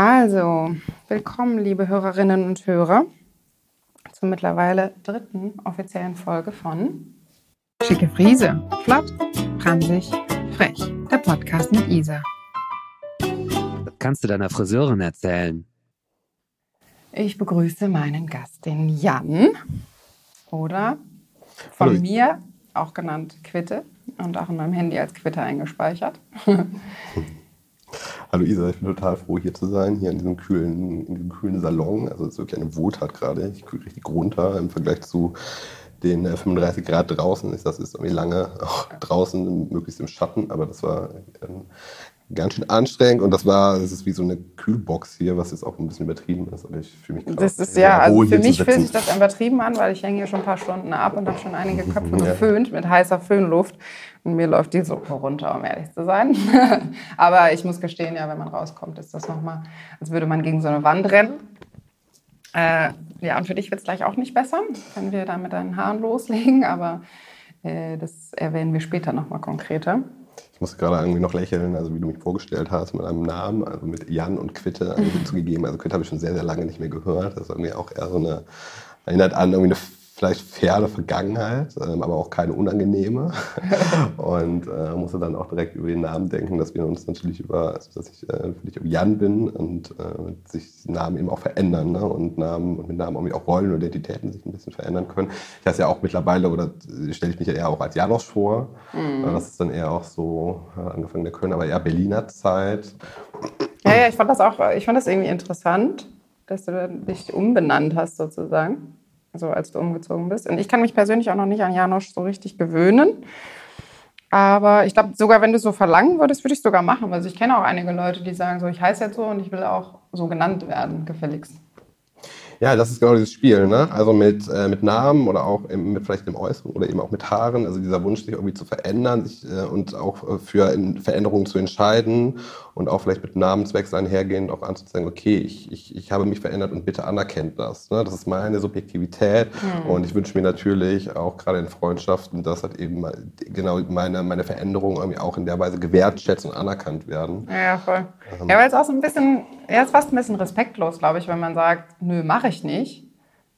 Also, willkommen, liebe Hörerinnen und Hörer, zur mittlerweile dritten offiziellen Folge von Schicke Friese. Flott, franzig, frech. Der Podcast mit Isa. Was kannst du deiner Friseurin erzählen? Ich begrüße meinen Gast, den Jan. Oder von Hallo. mir auch genannt Quitte und auch in meinem Handy als Quitte eingespeichert. Hallo Isa, ich bin total froh hier zu sein, hier in diesem kühlen, in diesem kühlen Salon. Also es ist wirklich eine Wohltat gerade. Ich kühle richtig runter im Vergleich zu den äh, 35 Grad draußen. Das ist irgendwie lange auch draußen, möglichst im Schatten, aber das war ähm, ganz schön anstrengend und das war, es ist wie so eine Kühlbox hier, was jetzt auch ein bisschen übertrieben ist, aber ich fühle mich gerade Das ist ja, also für mich fühlt sich das übertrieben an, weil ich hänge hier schon ein paar Stunden ab und habe schon einige Köpfe Ja. geföhnt mit heißer Föhnluft. Und mir läuft die Suppe runter, um ehrlich zu sein. Aber ich muss gestehen, ja, wenn man rauskommt, ist das nochmal, als würde man gegen so eine Wand rennen. Äh, ja, und für dich wird es gleich auch nicht besser, wenn wir da mit deinen Haaren loslegen. Aber äh, das erwähnen wir später nochmal konkreter. Ich musste gerade irgendwie noch lächeln, also wie du mich vorgestellt hast mit einem Namen, also mit Jan und Quitte hinzugegeben. Also Quitte habe ich schon sehr, sehr lange nicht mehr gehört. Das ist irgendwie auch eher so eine, erinnert an irgendwie eine vielleicht ferne Vergangenheit, ähm, aber auch keine unangenehme. und äh, musste dann auch direkt über den Namen denken, dass wir uns natürlich über, also dass ich äh, für dich Jan bin und äh, sich Namen eben auch verändern ne? und Namen und mit Namen irgendwie auch Rollen und Identitäten sich ein bisschen verändern können. Ich heiße ja auch mittlerweile, oder stelle ich mich ja eher auch als Janosch vor. Äh, Das ist dann eher auch so, äh, angefangen der Köln, aber eher Berliner Zeit. Ja, ja, ich fand das auch, ich fand das irgendwie interessant, dass du dich umbenannt hast sozusagen, also als du umgezogen bist. Und ich kann mich persönlich auch noch nicht an Janosch so richtig gewöhnen. Aber ich glaube, sogar wenn du es so verlangen würdest, würde ich es sogar machen. Also ich kenne auch einige Leute, die sagen so, ich heiße jetzt so und ich will auch so genannt werden, gefälligst. Ja, das ist genau dieses Spiel, ne? Also mit, äh, mit Namen oder auch im, mit vielleicht dem Äußeren oder eben auch mit Haaren. Also dieser Wunsch, sich irgendwie zu verändern sich, äh, und auch äh, für Veränderungen zu entscheiden und auch vielleicht mit Namenswechsel einhergehend auch anzuzeigen, okay, ich, ich, ich habe mich verändert und bitte anerkennt das. Ne? Das ist meine Subjektivität und ich wünsche mir natürlich auch gerade in Freundschaften, dass halt eben genau meine, meine Veränderungen irgendwie auch in der Weise gewertschätzt und anerkannt werden. Ja, voll. Ja, weil es auch so ein bisschen, ja, es ist fast ein bisschen respektlos, glaube ich, wenn man sagt, nö, mache ich nicht,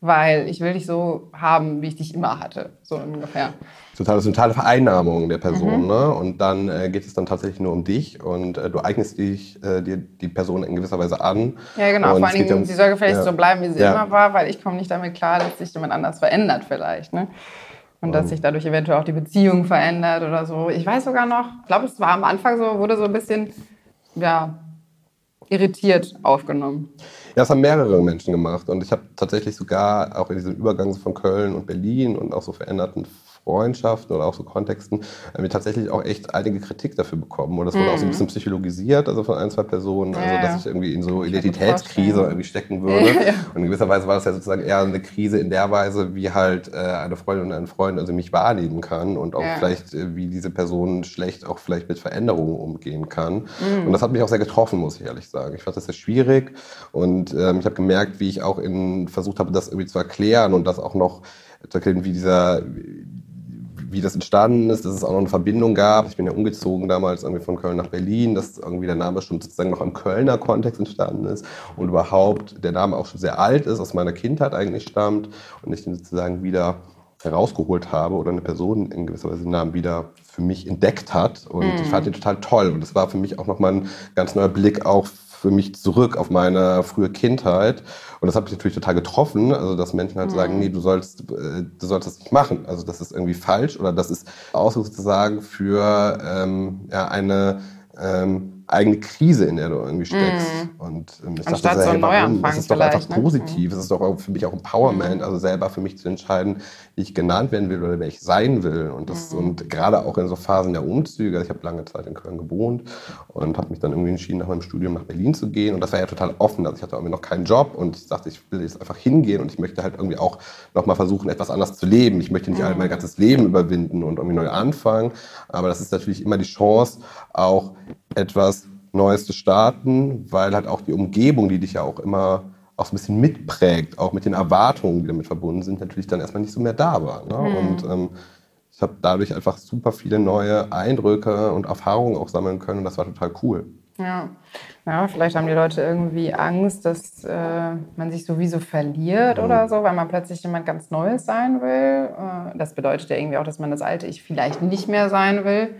weil ich will dich so haben, wie ich dich immer hatte, so ungefähr. Total, das ist eine totale Vereinnahmung der Person. Ne? Und dann äh, geht es dann tatsächlich nur um dich und äh, du eignest dich, äh, dir die Person in gewisser Weise an. Ja, genau. Und Vor Dingen, um- sie soll gefälligst ja. so bleiben, wie sie Ja. immer war, weil ich komme nicht damit klar, dass sich jemand anders verändert vielleicht. Ne? Und dass sich dadurch eventuell auch die Beziehung verändert oder so. Ich weiß sogar noch, ich glaube, es war am Anfang so, wurde so ein bisschen, ja, irritiert aufgenommen. Ja, das haben mehrere Menschen gemacht. Und ich habe tatsächlich sogar auch in diesem Übergang von Köln und Berlin und auch so veränderten Freundschaften oder auch so Kontexten äh, tatsächlich auch echt einige Kritik dafür bekommen. Und das wurde auch so ein bisschen psychologisiert, also von ein, zwei Personen, also Mhm. Ja, dass ich irgendwie in so Identitätskrise irgendwie stecken würde. Ja. Und in gewisser Weise war das ja sozusagen eher eine Krise in der Weise, wie halt äh, eine Freundin und ein Freund also mich wahrnehmen kann und auch vielleicht, äh, wie diese Person schlecht auch vielleicht mit Veränderungen umgehen kann. Mhm. Und das hat mich auch sehr getroffen, muss ich ehrlich sagen. Ich fand das sehr schwierig und ähm, ich habe gemerkt, wie ich auch in, versucht habe, das irgendwie zu erklären und das auch noch zu erklären, wie dieser wie das entstanden ist, dass es auch noch eine Verbindung gab. Ich bin ja umgezogen damals irgendwie von Köln nach Berlin, dass irgendwie der Name schon sozusagen noch im Kölner Kontext entstanden ist und überhaupt der Name auch schon sehr alt ist, aus meiner Kindheit eigentlich stammt und ich den sozusagen wieder herausgeholt habe oder eine Person in gewisser Weise den Namen wieder für mich entdeckt hat. Und ich fand den total toll. Und das war für mich auch nochmal ein ganz neuer Blick auf für mich zurück auf meine frühe Kindheit. Und das hat mich natürlich total getroffen. Also, dass Menschen halt sagen, nee, du sollst, äh, du sollst das nicht machen. Also, das ist irgendwie falsch oder das ist Ausdruck sozusagen für ähm, ja, eine ähm, eigene Krise, in der du irgendwie steckst. Und ähm, ich Anstatt dachte, so hey, warum? Das ist doch einfach ne? positiv. Es ist doch für mich auch Empowerment, also selber für mich zu entscheiden, wie ich genannt werden will oder wer ich sein will. Und das und gerade auch in so Phasen der Umzüge. Also ich habe lange Zeit in Köln gewohnt und habe mich dann irgendwie entschieden, nach meinem Studium nach Berlin zu gehen. Und das war ja total offen. Also ich hatte irgendwie noch keinen Job und ich dachte, ich will jetzt einfach hingehen und ich möchte halt irgendwie auch nochmal versuchen, etwas anders zu leben. Ich möchte nicht halt mein ganzes Leben überwinden und irgendwie neu anfangen. Aber das ist natürlich immer die Chance, auch etwas Neues zu starten, weil halt auch die Umgebung, die dich ja auch immer auch so ein bisschen mitprägt, auch mit den Erwartungen, die damit verbunden sind, natürlich dann erstmal nicht so mehr da war. Ne? Und ähm, ich ich habe dadurch einfach super viele neue Eindrücke und Erfahrungen auch sammeln können und das war total cool. Ja. ja, vielleicht haben die Leute irgendwie Angst, dass äh, man sich sowieso verliert Mhm. oder so, weil man plötzlich jemand ganz Neues sein will. Äh, das bedeutet ja irgendwie auch, dass man das alte Ich vielleicht nicht mehr sein will.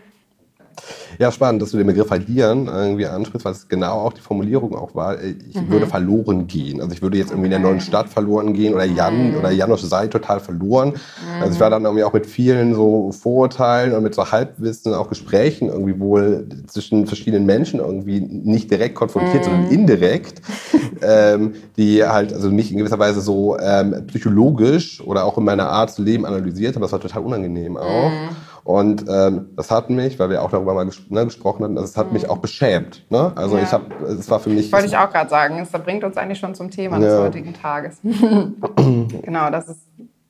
Ja, spannend, dass du den Begriff verlieren irgendwie ansprichst, weil es genau auch die Formulierung auch war, äh, ich würde verloren gehen. Also ich würde jetzt irgendwie in der neuen Stadt verloren gehen oder Jan oder Janusz sei total verloren. Also ich war dann irgendwie auch mit vielen so Vorurteilen und mit so Halbwissen, auch Gesprächen irgendwie wohl zwischen verschiedenen Menschen irgendwie nicht direkt konfrontiert, sondern indirekt, ähm, die halt also mich in gewisser Weise so ähm, psychologisch oder auch in meiner Art zu leben analysiert haben. Das war total unangenehm auch. Und ähm, das hat mich, weil wir auch darüber mal ges ne, gesprochen hatten, also es hat mich auch beschämt. Ne? Also Ja. ich habe, es war für mich. Wollte ich auch gerade sagen. Das bringt uns eigentlich schon zum Thema des Ja. heutigen Tages. genau, das ist,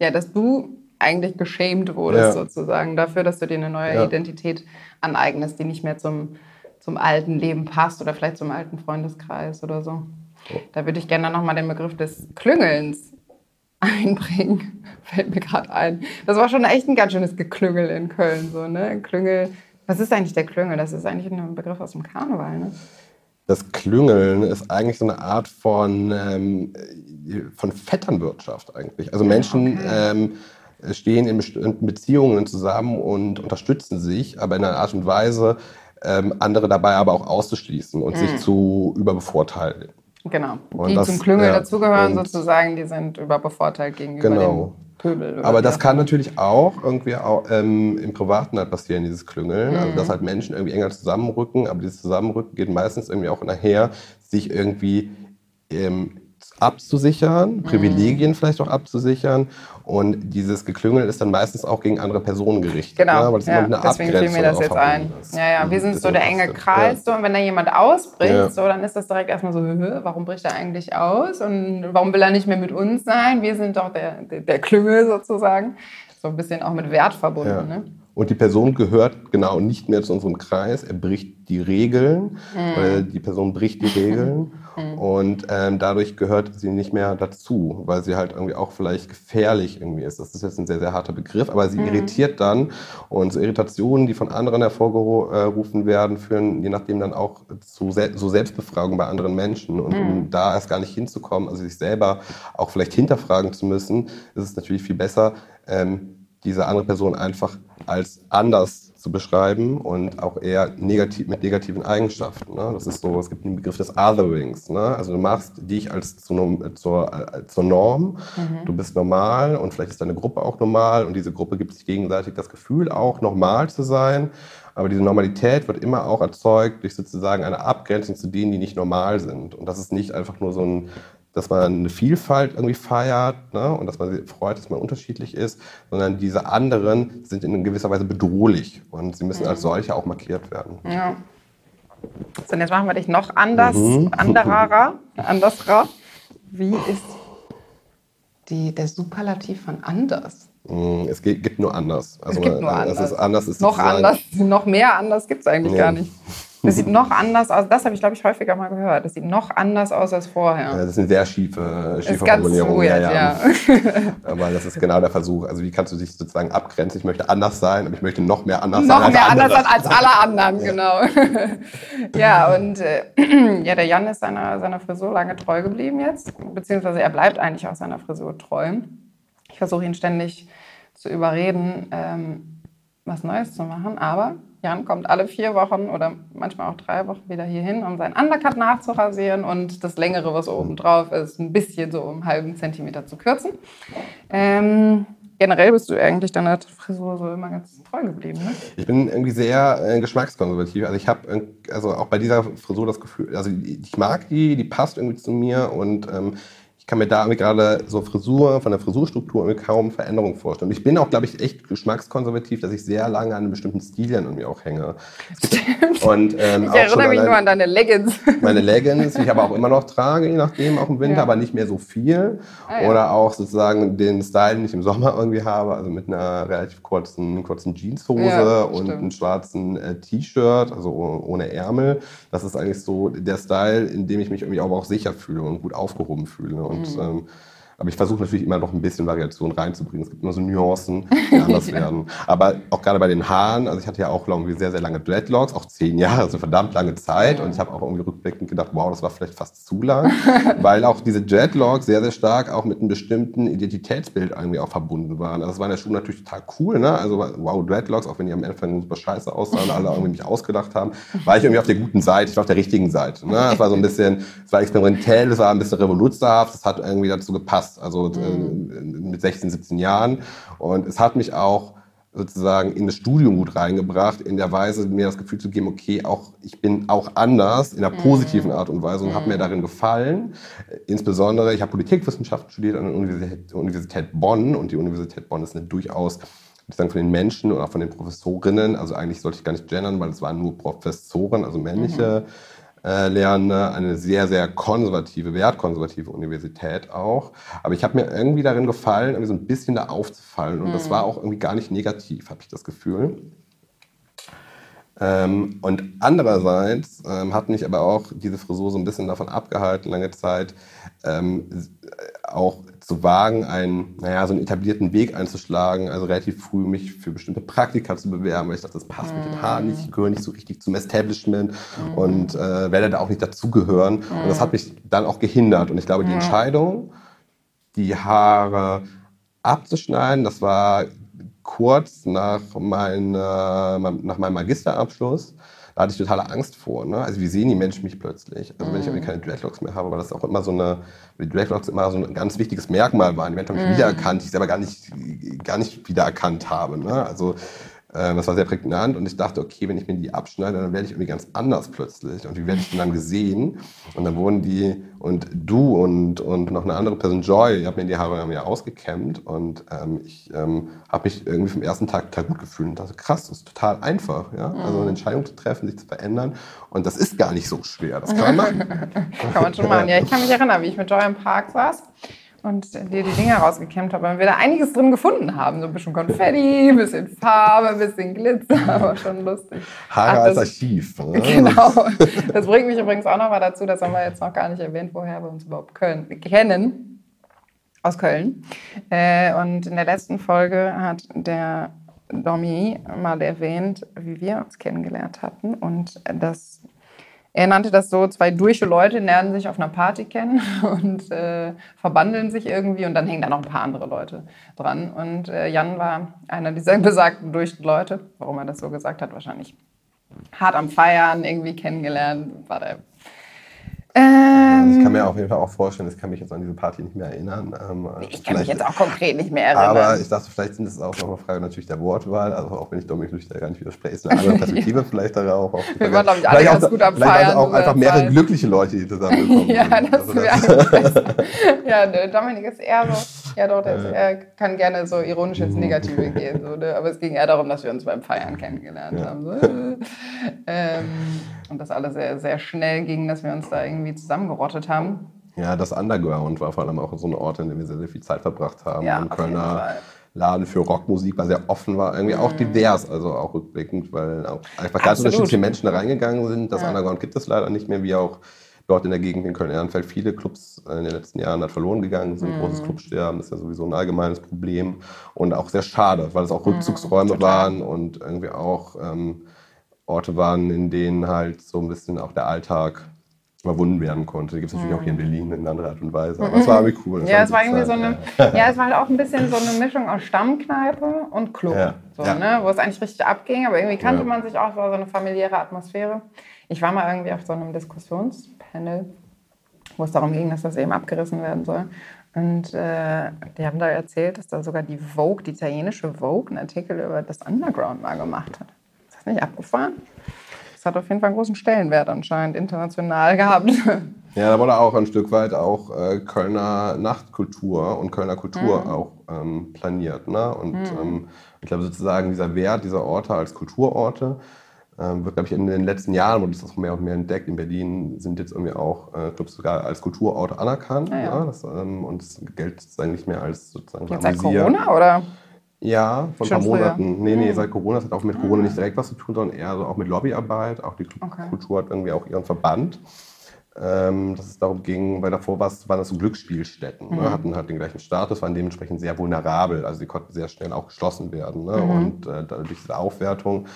ja, dass du eigentlich geschämt wurdest, Ja. sozusagen, dafür, dass du dir eine neue. Identität aneignest, die nicht mehr zum, zum alten Leben passt oder vielleicht zum alten Freundeskreis oder so. Da würde ich gerne nochmal den Begriff des Klüngelns einbringen. Fällt mir gerade ein. Das war schon echt ein ganz schönes Geklüngel in Köln. So, ne? Klüngel. Was ist eigentlich der Klüngel? Das ist eigentlich ein Begriff aus dem Karneval, ne? Das Klüngeln ist eigentlich so eine Art von, ähm, von Vetternwirtschaft eigentlich. Also Menschen ähm, stehen in bestimmten Beziehungen zusammen und unterstützen sich, aber in einer Art und Weise, ähm, andere dabei aber auch auszuschließen und sich zu überbevorteilen. Genau. Und die das- zum Klüngel ja, dazugehören, sozusagen, die sind überbevorteilt gegenüber Genau. dem Pöbel. Aber das kann natürlich auch irgendwie auch, ähm, im Privaten halt passieren, dieses Klüngeln. Also Mhm. dass halt Menschen irgendwie enger zusammenrücken, aber dieses Zusammenrücken geht meistens irgendwie auch nachher, sich irgendwie ähm, abzusichern, Mhm. Privilegien vielleicht auch abzusichern. Und dieses Geklüngel ist dann meistens auch gegen andere Personen gerichtet. Genau, ne? Weil es ja, einer deswegen fiel mir das jetzt ein. ist. Ja, ja, wir Mhm, sind so der enge. Kreis, so, und wenn da jemand ausbricht, Ja. so, dann ist das direkt erstmal so, "Hö, warum bricht er eigentlich aus und warum will er nicht mehr mit uns sein? Wir sind doch der, der, der Klüngel sozusagen. So ein bisschen auch mit Wert verbunden. Ja. Ne? Und die Person gehört genau nicht mehr zu unserem Kreis. Er bricht die Regeln, Mhm. die Person bricht die Regeln. Und ähm, dadurch gehört sie nicht mehr dazu, weil sie halt irgendwie auch vielleicht gefährlich irgendwie ist. Das ist jetzt ein sehr, sehr harter Begriff, aber sie Mhm. irritiert dann. Und so Irritationen, die von anderen hervorgerufen werden, führen je nachdem dann auch zu Sel so Selbstbefragung bei anderen Menschen. Und Mhm. um da erst gar nicht hinzukommen, also sich selber auch vielleicht hinterfragen zu müssen, ist es natürlich viel besser, ähm, diese andere Person einfach als anders zu beschreiben und auch eher negativ mit negativen Eigenschaften. Ne? Das ist so, es gibt den Begriff des Otherings. Ne? Also du machst dich als zu, nom- zur, äh, zur Norm, du bist normal und vielleicht ist deine Gruppe auch normal und diese Gruppe gibt sich gegenseitig das Gefühl, auch normal zu sein. Aber diese Normalität wird immer auch erzeugt durch sozusagen eine Abgrenzung zu denen, die nicht normal sind. Und das ist nicht einfach nur so ein dass man eine Vielfalt irgendwie feiert ne? und dass man sich freut, dass man unterschiedlich ist, sondern diese anderen sind in gewisser Weise bedrohlich und sie müssen als solche auch markiert werden. Ja. So, und jetzt machen wir dich noch anders, Mhm. anderer, andersrer. Wie ist die, der Superlativ von anders? Mm, Es gibt nur anders. Also es gibt nur anders. Anders ist noch anders. Noch mehr anders gibt es eigentlich Nee. gar nicht. Das sieht noch anders aus. Das habe ich, glaube ich, häufiger mal gehört. Das sieht noch anders aus als vorher. Das ist eine sehr schiefe, schiefe ist ganz Formulierung. weird, ja. Aber das ist genau der Versuch. Also wie kannst du dich sozusagen abgrenzen? Ich möchte anders sein, aber ich möchte noch mehr anders sein. noch als mehr anders als alle anderen, genau. ja, und äh, ja, der Jan ist seiner, seiner Frisur lange treu geblieben jetzt. Beziehungsweise er bleibt eigentlich auch seiner Frisur treu. Ich versuche ihn ständig zu überreden, ähm, was Neues zu machen. Aber Jan kommt alle vier Wochen oder manchmal auch drei Wochen wieder hier hin, um seinen Undercut nachzurasieren und das Längere, was oben drauf ist, ein bisschen so um einen halben Zentimeter zu kürzen. Ähm, generell bist du eigentlich deiner Frisur so immer ganz treu geblieben, ne? Ich bin irgendwie sehr äh, geschmackskonservativ. Also ich habe also auch bei dieser Frisur das Gefühl, also ich mag die, die passt irgendwie zu mir und ähm, kann mir da gerade so Frisur, von der Frisurstruktur kaum Veränderung vorstellen. Ich bin auch, glaube ich, echt geschmackskonservativ, dass ich sehr lange an einem bestimmten Stilien irgendwie auch hänge. Und, ähm, Ich auch erinnere mich nur an deine Leggings. meine Leggings, die ich aber auch immer noch trage, je nachdem, auch im Winter, Ja. aber nicht mehr so viel. Ah, ja. Oder auch sozusagen den Style, den ich im Sommer irgendwie habe, also mit einer relativ kurzen, kurzen Jeanshose Ja, und stimmt. einem schwarzen äh, T-Shirt, also oh- ohne Ärmel. Das ist eigentlich so der Style, in dem ich mich irgendwie aber auch sicher fühle und gut aufgehoben fühle. Und Mhm. ähm, Aber ich versuche natürlich immer noch ein bisschen Variation reinzubringen. Es gibt immer so Nuancen, die anders werden. Aber auch gerade bei den Haaren, also ich hatte ja auch irgendwie sehr, sehr lange Dreadlocks, auch zehn Jahre, also verdammt lange Zeit. Und ich habe auch irgendwie rückblickend gedacht, wow, das war vielleicht fast zu lang. weil auch diese Dreadlocks sehr, sehr stark auch mit einem bestimmten Identitätsbild irgendwie auch verbunden waren. Also es war in der Schule natürlich total cool, ne? Also wow, Dreadlocks, auch wenn die am Anfang super scheiße aussahen, alle irgendwie mich ausgedacht haben, war ich irgendwie auf der guten Seite, ich war auf der richtigen Seite. Ne? Es war so ein bisschen, es war experimentell, es war ein bisschen revoluzerhaft, es hat irgendwie dazu gepasst, also mhm. äh, mit 16, 17 Jahren. Und es hat mich auch sozusagen in das Studium gut reingebracht, in der Weise mir das Gefühl zu geben, okay, auch ich bin auch anders in einer mhm. positiven Art und Weise und mhm. habe mir darin gefallen. Insbesondere, ich habe Politikwissenschaften studiert an der Universität, Universität Bonn und die Universität Bonn ist eine durchaus ich sagen, von den Menschen auch von den Professorinnen, also eigentlich sollte ich gar nicht gendern, weil es waren nur Professoren, also männliche mhm äh, Lernende, eine sehr, sehr konservative, wertkonservative Universität auch. Aber ich habe mir irgendwie darin gefallen, irgendwie so ein bisschen da aufzufallen. Und mhm. das war auch irgendwie gar nicht negativ, habe ich das Gefühl. Ähm, und andererseits ähm, hat mich aber auch diese Frisur so ein bisschen davon abgehalten, lange Zeit ähm, auch zu wagen, einen, naja, so einen etablierten Weg einzuschlagen, also relativ früh mich für bestimmte Praktika zu bewerben, weil ich dachte, das passt mm. mit den Haaren nicht, ich gehöre nicht so richtig zum Establishment mm. und äh, werde da auch nicht dazugehören. Mm. Und das hat mich dann auch gehindert. Und ich glaube, die Entscheidung, die Haare abzuschneiden, das war kurz nach, meiner, nach meinem Magisterabschluss. Da hatte ich totale Angst vor. Ne? Also wie sehen die Menschen mich plötzlich? Also wenn ich irgendwie keine Dreadlocks mehr habe, weil das auch immer so eine, die Dreadlocks immer so ein ganz wichtiges Merkmal waren. Die Menschen haben mich wiedererkannt, die ich selber gar nicht, gar nicht wiedererkannt habe. Ne? Also das war sehr prägnant und ich dachte, okay, wenn ich mir die abschneide, dann werde ich irgendwie ganz anders plötzlich. Und wie werde ich denn dann gesehen? Und dann wurden die, und du und, und noch eine andere Person, Joy, ich habe mir die Haare mir ausgekämmt und ähm, ich ähm, habe mich irgendwie vom ersten Tag total gut gefühlt und dachte, krass, das ist total einfach. Ja? Also eine mhm. Entscheidung zu treffen, sich zu verändern. Und das ist gar nicht so schwer. Das kann man machen. kann man schon machen. Ja, ich kann mich erinnern, wie ich mit Joy im Park saß und dir die Dinger rausgekämmt habe, weil wir da einiges drin gefunden haben. So ein bisschen Konfetti, ein bisschen Farbe, ein bisschen Glitzer, aber schon lustig. Haare Ach, das, als Archiv. Ne? Genau. Das bringt mich übrigens auch noch mal dazu, das haben wir jetzt noch gar nicht erwähnt, woher wir uns überhaupt können, kennen. Aus Köln. Äh, und in der letzten Folge hat der Domi mal erwähnt, wie wir uns kennengelernt hatten und dass er nannte das so, zwei durche Leute lernen sich auf einer Party kennen und äh, verbandeln sich irgendwie und dann hängen da noch ein paar andere Leute dran. Und äh, Jan war einer dieser besagten durchen Leute, warum er das so gesagt hat, wahrscheinlich hart am Feiern irgendwie kennengelernt, war der ähm, also ich kann mir auf jeden Fall auch vorstellen, ich kann mich jetzt an diese Party nicht mehr erinnern. Ähm, ich kann mich jetzt auch konkret nicht mehr erinnern. Aber ich dachte, vielleicht sind es auch noch eine Frage natürlich der Wortwahl. Also auch wenn ich Dominik Lüchter gar nicht widerspreche, ist eine andere Perspektive vielleicht darauf. Auch wir waren, glaube ich, alle ganz gut am Feiern. auch einfach mehrere Zeit. glückliche Leute, die zusammengekommen ja, sind. Das also das ja, Dominik ist eher so, ja doch, der, er kann gerne so ironisch ins Negative gehen. So, ne? Aber es ging eher darum, dass wir uns beim Feiern kennengelernt ja. haben. So. ähm, und das alles sehr, sehr schnell ging, dass wir uns da irgendwie zusammengerottet haben. Ja, das Underground war vor allem auch so ein Ort, in dem wir sehr, sehr viel Zeit verbracht haben. Ja, und Kölner Laden für Rockmusik war sehr offen, war irgendwie mhm. auch divers, also auch rückblickend, weil auch einfach ganz unterschiedliche Menschen da reingegangen sind. Das ja. Underground gibt es leider nicht mehr, wie auch dort in der Gegend in Köln-Ehrenfeld viele Clubs in den letzten Jahren hat verloren gegangen sind. Mhm. Großes Clubsterben ist ja sowieso ein allgemeines Problem und auch sehr schade, weil es auch mhm, Rückzugsräume mhm, waren und irgendwie auch ähm, Orte waren, in denen halt so ein bisschen auch der Alltag überwunden werden konnte. Die gibt es natürlich auch hier in mhm. Berlin in anderer Art und Weise. Aber es war irgendwie cool. Ja, es war irgendwie so eine, ja, es war halt auch ein bisschen so eine Mischung aus Stammkneipe und Club. Ja. So, ja. Ne? Wo es eigentlich richtig abging, aber irgendwie kannte ja. man sich auch, es war so eine familiäre Atmosphäre. Ich war mal irgendwie auf so einem Diskussionspanel, wo es darum ging, dass das eben abgerissen werden soll. Und äh, die haben da erzählt, dass da sogar die Vogue, die italienische Vogue, einen Artikel über das Underground mal gemacht hat das nicht abgefahren? Das hat auf jeden Fall einen großen Stellenwert anscheinend international gehabt. Ja, da wurde auch ein Stück weit auch äh, Kölner Nachtkultur und Kölner Kultur mhm. auch ähm, planiert. Ne? Und mhm. ähm, ich glaube sozusagen dieser Wert dieser Orte als Kulturorte ähm, wird, glaube ich, in den letzten Jahren wurde das auch mehr und mehr entdeckt. In Berlin sind jetzt irgendwie auch äh, Clubs sogar als Kulturorte anerkannt. Ah, ja. Ja, das, ähm, und es gilt sozusagen nicht mehr als sozusagen Jetzt seit Corona oder? Ja, vor ein paar Monaten. Nee, nee, hm. seit Corona. Das hat auch mit Corona nicht direkt was zu tun, sondern eher so auch mit Lobbyarbeit. Auch die okay. Kultur hat irgendwie auch ihren Verband. ähm, dass es darum ging, weil davor waren das so Glücksspielstätten, Mhm. ne, hatten halt den gleichen Status, waren dementsprechend sehr vulnerabel, also die konnten sehr schnell auch geschlossen werden. Ne? Mhm. Und äh, dadurch diese Aufwertung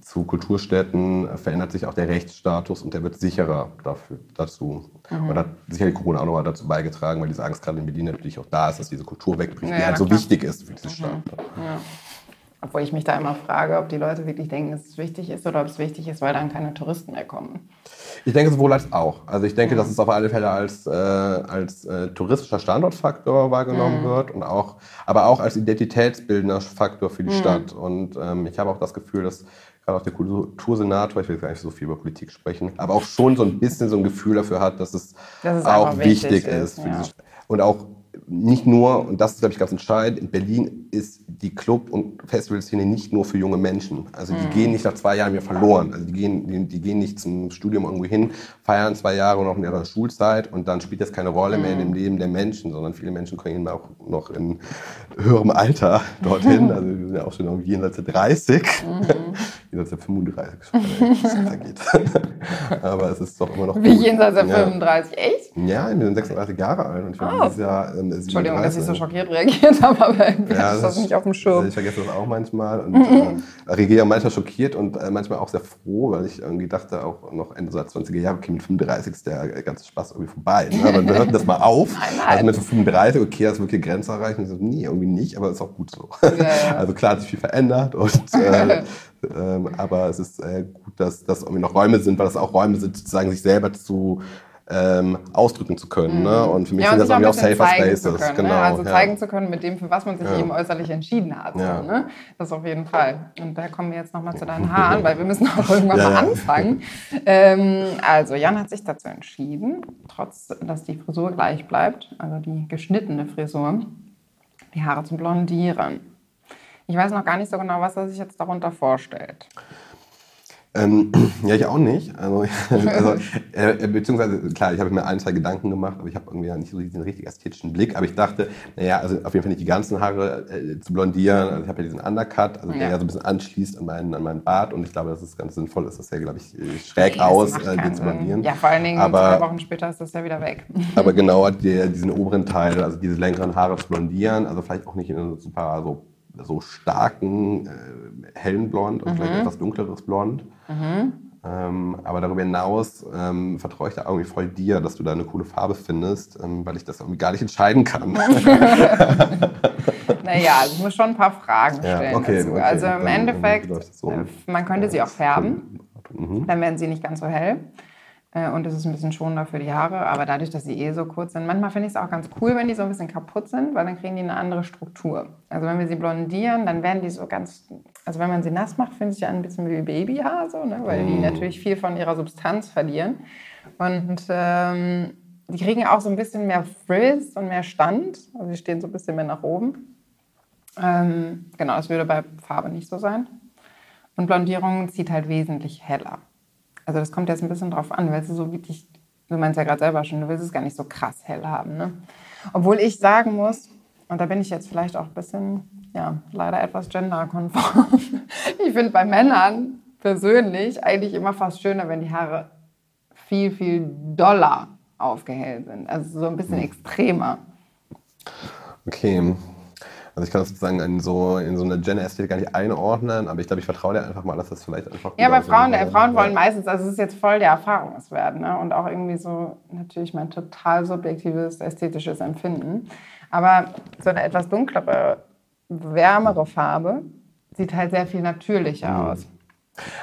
zu Kulturstätten verändert sich auch der Rechtsstatus und der wird sicherer dafür, dazu. Mhm. Und hat sicherlich Corona auch noch mal dazu beigetragen, weil diese Angst gerade in Berlin natürlich auch da ist, dass diese Kultur wegbricht, die Ja, halt na so klar. Mhm. wichtig ist für diese Stadt. ne? Ja. Obwohl ich mich da immer frage, ob die Leute wirklich denken, dass es wichtig ist oder ob es wichtig ist, weil dann keine Touristen mehr kommen. Ich denke sowohl als auch. Also ich denke, dass es auf alle Fälle als, äh, als äh, touristischer Standortfaktor wahrgenommen wird und auch, aber auch als identitätsbildender Faktor für die Stadt. Und ähm, ich habe auch das Gefühl, dass gerade auch der Kultursenator, ich will gar nicht so viel über Politik sprechen, aber auch schon so ein bisschen so ein Gefühl dafür hat, dass es Dass es auch wichtig, wichtig ist. ist, für ja. diese Stadt. Und auch nicht nur, und das ist, glaube ich, ganz entscheidend, in Berlin ist die Club- und Festivalszene nicht nur für junge Menschen. Also die gehen nicht nach zwei Jahren wieder verloren. Also die gehen, die, die gehen nicht zum Studium irgendwo hin, feiern zwei Jahre noch in ihrer Schulzeit und dann spielt das keine Rolle mehr in dem Leben der Menschen, sondern viele Menschen kommen auch noch in höherem Alter dorthin. Also wir sind ja auch schon irgendwie jenseits der 30, jenseits der 35, wenn es weitergeht. Aber es ist doch immer noch Wie gut. jenseits der Ja. 35. Echt? Ja, wir sind 36 Jahre alt und ich Oh. dieses Jahr ähm, Entschuldigung, dass ich so 37. schockiert reagiert habe, aber irgendwie Ja, ich das nicht auf dem Schirm. Ich vergesse das auch manchmal und äh, reagiere manchmal schockiert und äh, manchmal auch sehr froh, weil ich irgendwie dachte, auch noch Ende der 20er Jahre, okay, mit 35 ist der ganze Spaß irgendwie vorbei. Ne? Aber wir hörten das mal auf. nein. Also mit so 35, okay, das ist wirklich Grenze erreichen. Ich so, nee, irgendwie nicht, aber ist auch gut so. ja. Also klar hat sich viel verändert und äh, ähm, aber es ist äh, gut, dass das irgendwie noch Räume sind, weil das auch Räume sind, sozusagen sich selber zu ähm, ausdrücken zu können. Ne? Und für mich Ja, sind das irgendwie auch safer spaces. können. genau, ne? Also ja. zeigen zu können mit dem, für was man sich Ja. eben äußerlich entschieden hat. Ja. So, ne? Das auf jeden Fall. Und da kommen wir jetzt nochmal zu deinen Haaren, weil wir müssen auch irgendwann mal anfangen. Ähm, also Jan hat sich dazu entschieden, trotz dass die Frisur gleich bleibt, also die geschnittene Frisur, die Haare zu blondieren. Ich weiß noch gar nicht so genau, was er sich jetzt darunter vorstellt. Ähm, ja, ich auch nicht. Also, also äh, beziehungsweise, klar, ich habe mir ein, zwei Gedanken gemacht, aber ich habe irgendwie nicht so diesen richtig ästhetischen Blick. Aber ich dachte, naja, also auf jeden Fall nicht die ganzen Haare äh, zu blondieren. Also ich habe ja diesen Undercut, also der Ja. ja so ein bisschen anschließt an meinen, an meinen Bart. Und ich glaube, dass es ganz sinnvoll ist. Das ja, glaube ich, äh, schräg Nee, aus, äh, den zu blondieren. Ja, vor allen Dingen aber, zwei Wochen später ist das ja wieder weg. aber genau der, diesen oberen Teil, also diese längeren Haare zu blondieren, also vielleicht auch nicht in einem super so, so starken, äh, hellen Blond, also Mhm. vielleicht etwas dunkleres Blond. Ähm, aber darüber hinaus ähm, vertraue ich da irgendwie voll dir, dass du da eine coole Farbe findest, ähm, weil ich das irgendwie gar nicht entscheiden kann. Naja, also ich muss schon ein paar Fragen Ja, stellen okay, dazu. okay. Also im Endeffekt, so. äh, man könnte sie auch färben, Mhm. dann werden sie nicht ganz so hell. Äh, Und es ist ein bisschen schonender für die Haare, aber dadurch, dass sie eh so kurz sind, manchmal finde ich es auch ganz cool, wenn die so ein bisschen kaputt sind, weil dann kriegen die eine andere Struktur. Also wenn wir sie blondieren, dann werden die so ganz, also wenn man sie nass macht, finde ich an ein bisschen wie Babyhaar, so, ne? weil die natürlich viel von ihrer Substanz verlieren. Und ähm, die kriegen auch so ein bisschen mehr Frizz und mehr Stand, also die stehen so ein bisschen mehr nach oben. Ähm, genau, das würde bei Farbe nicht so sein. Und Blondierung zieht halt wesentlich heller. Also das kommt jetzt ein bisschen drauf an, weil du so wirklich, du meinst ja gerade selber schon, du willst es gar nicht so krass hell haben. Ne? Obwohl ich sagen muss, und da bin ich jetzt vielleicht auch ein bisschen, ja, leider etwas genderkonform. Ich finde bei Männern persönlich eigentlich immer fast schöner, wenn die Haare viel, viel doller aufgehellt sind. Also so ein bisschen extremer. Okay. Also ich kann das sozusagen in so, in so eine Gender-Ästhetik gar nicht einordnen, aber ich glaube, ich vertraue dir einfach mal, dass das vielleicht einfach Ja, aber Frauen, äh, Frauen wollen meistens, also es ist jetzt voll der Erfahrungswert ne? und auch irgendwie so natürlich mein total subjektives ästhetisches Empfinden. Aber so eine etwas dunklere, wärmere Farbe sieht halt sehr viel natürlicher Mhm. aus.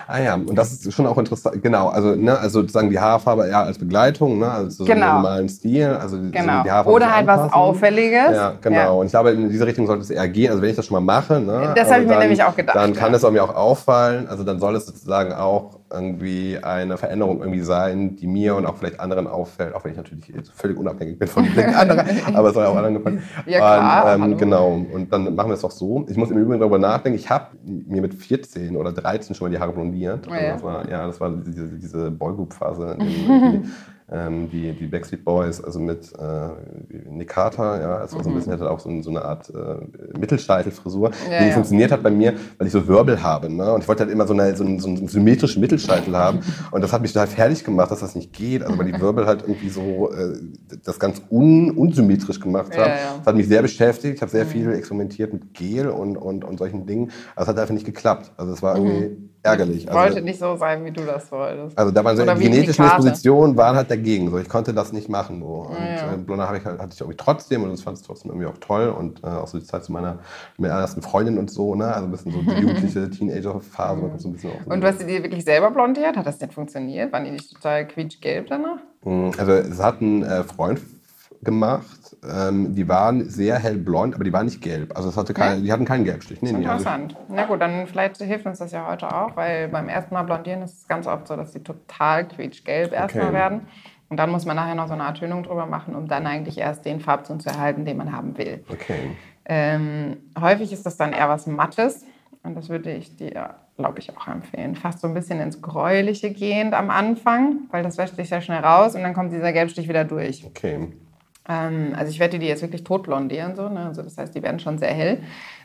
Ah ja, und das ist schon auch interessant. Genau, also, ne, also sozusagen die Haarfarbe eher als Begleitung, ne, also so Genau. normalen Stil. Also Genau. die Haarfarbe Oder halt was anpassen. Auffälliges. Ja, genau. Ja. Und ich glaube, in diese Richtung sollte es eher gehen. Also wenn ich das schon mal mache, ne, Das habe ich mir nämlich auch gedacht, Dann kann ja. es auch mir auch auffallen. Also dann soll es sozusagen auch irgendwie eine Veränderung irgendwie sein, die mir und auch vielleicht anderen auffällt, auch wenn ich natürlich völlig unabhängig bin von den Blicken anderer, aber es soll auch anderen gefallen. Ja, klar, Und, ähm, genau. Und dann machen wir es doch so. Ich muss im Übrigen darüber nachdenken. Ich habe mir mit 14 oder 13 schon mal die Haare blondiert. Oh Also ja. das war, ja, das war diese, diese Boygroup-Phase. ähm, die, die Backstreet Boys, also mit äh, Nick Carter, ja, also so ein bisschen hatte auch so, so eine Art äh, Mittelscheitelfrisur, Ja, die ja. funktioniert hat bei mir, weil ich so Wirbel habe, ne? Und ich wollte halt immer so, eine, so, einen, so einen symmetrischen Mittelscheitel haben. Und das hat mich total fertig gemacht, dass das nicht geht. Also weil die Wirbel halt irgendwie so äh, das ganz un, unsymmetrisch gemacht haben. ja. Das hat mich sehr beschäftigt. Ich habe sehr viel experimentiert mit Gel und, und, und solchen Dingen. Aber es hat einfach nicht geklappt. Also es war irgendwie ärgerlich. Ich wollte Also, nicht so sein, wie du das wolltest. also da waren so Karte. Dispositionen waren halt dagegen. So, ich konnte das nicht machen. So. Und Ja. äh, blonde Haare hatte ich irgendwie trotzdem und das fand ich trotzdem irgendwie auch toll. Und äh, auch so die Zeit zu meiner, meiner ersten Freundin und so, ne? Also ein bisschen so die jugendliche Teenager-Phase. und so ein bisschen auch so Und du hast die dir wirklich selber blondiert? Hat das denn funktioniert? Waren die nicht total quietschgelb danach? Mm, Also es hat ein äh, Freund gemacht. Ähm, die waren sehr hellblond, aber die waren nicht gelb. Also es hatte keine, die hatten keinen Gelbstich. Nee, also, Interessant. Na gut, dann vielleicht hilft uns das ja heute auch, weil beim ersten Mal blondieren ist es ganz oft so, dass sie total quietschgelb erstmal Okay. werden. Und dann muss man nachher noch so eine Art Tönung drüber machen, um dann eigentlich erst den Farbton zu erhalten, den man haben will. okay. Ähm, häufig ist das dann eher was Mattes. Und das würde ich dir, glaube ich, auch empfehlen. Fast so ein bisschen ins Gräuliche gehend am Anfang, weil das wäscht sich sehr schnell raus und dann kommt dieser Gelbstich wieder durch. Okay. Ähm, also ich werde die jetzt wirklich tot blondieren, so, ne? also das heißt, die werden schon sehr hell.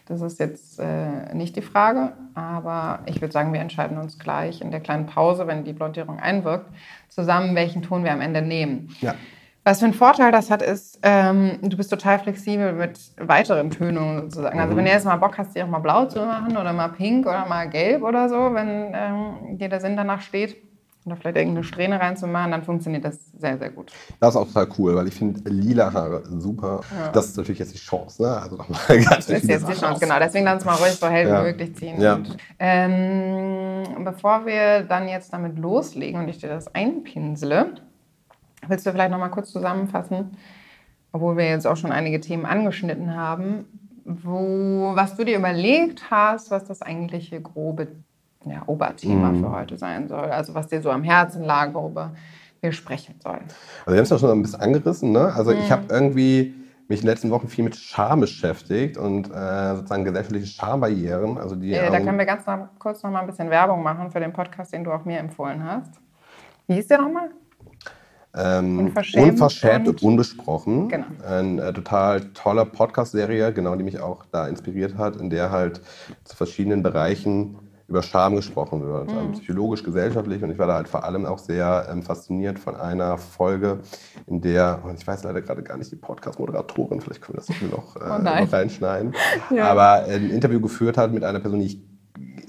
Das ist jetzt äh, nicht die Frage, aber ich würde sagen, wir entscheiden uns gleich in der kleinen Pause, wenn die Blondierung einwirkt, zusammen, welchen Ton wir am Ende nehmen. Ja. Was für einen Vorteil das hat, ist, ähm, du bist total flexibel mit weiteren Tönungen sozusagen. Also wenn du jetzt mal Bock hast, dir auch mal blau zu machen oder mal pink oder mal gelb oder so, wenn ähm, dir der Sinn danach steht, oder vielleicht irgendeine Strähne reinzumachen, dann funktioniert das sehr, sehr gut. Das ist auch total cool, weil ich finde lila Haare super. Das ist natürlich jetzt die Chance, ne? Also nochmal ganz Das ist jetzt die Chance, genau. Deswegen lass uns mal ruhig so hell Ja. wie möglich ziehen. Ja. Und, ähm, bevor wir dann jetzt damit loslegen und ich dir das einpinsele, willst du vielleicht noch mal kurz zusammenfassen, obwohl wir jetzt auch schon einige Themen angeschnitten haben, wo, was du dir überlegt hast, was das eigentliche grobe ja, Oberthema Mhm. für heute sein soll. Also was dir so am Herzen lag, worüber wir sprechen sollen. Also wir haben es ja schon ein bisschen angerissen, ne? Also Mhm. ich habe irgendwie mich in den letzten Wochen viel mit Scham beschäftigt und äh, sozusagen gesellschaftliche Schambarrieren. Also die Äh, da können wir ganz noch, kurz noch mal ein bisschen Werbung machen für den Podcast, den du auch mir empfohlen hast. Wie hieß der nochmal? Ähm, Unverschämt unverschämt und, und- unbesprochen. Genau. Eine äh, total tolle Podcast-Serie, genau, die mich auch da inspiriert hat, in der halt zu verschiedenen Bereichen über Scham gesprochen wird. Mhm. Ähm, psychologisch, gesellschaftlich. Und ich war da halt vor allem auch sehr ähm, fasziniert von einer Folge, in der, und ich weiß leider gerade gar nicht die Podcast-Moderatorin, vielleicht können wir das noch, äh, Oh noch reinschneiden, Ja. aber ein Interview geführt hat mit einer Person, die ich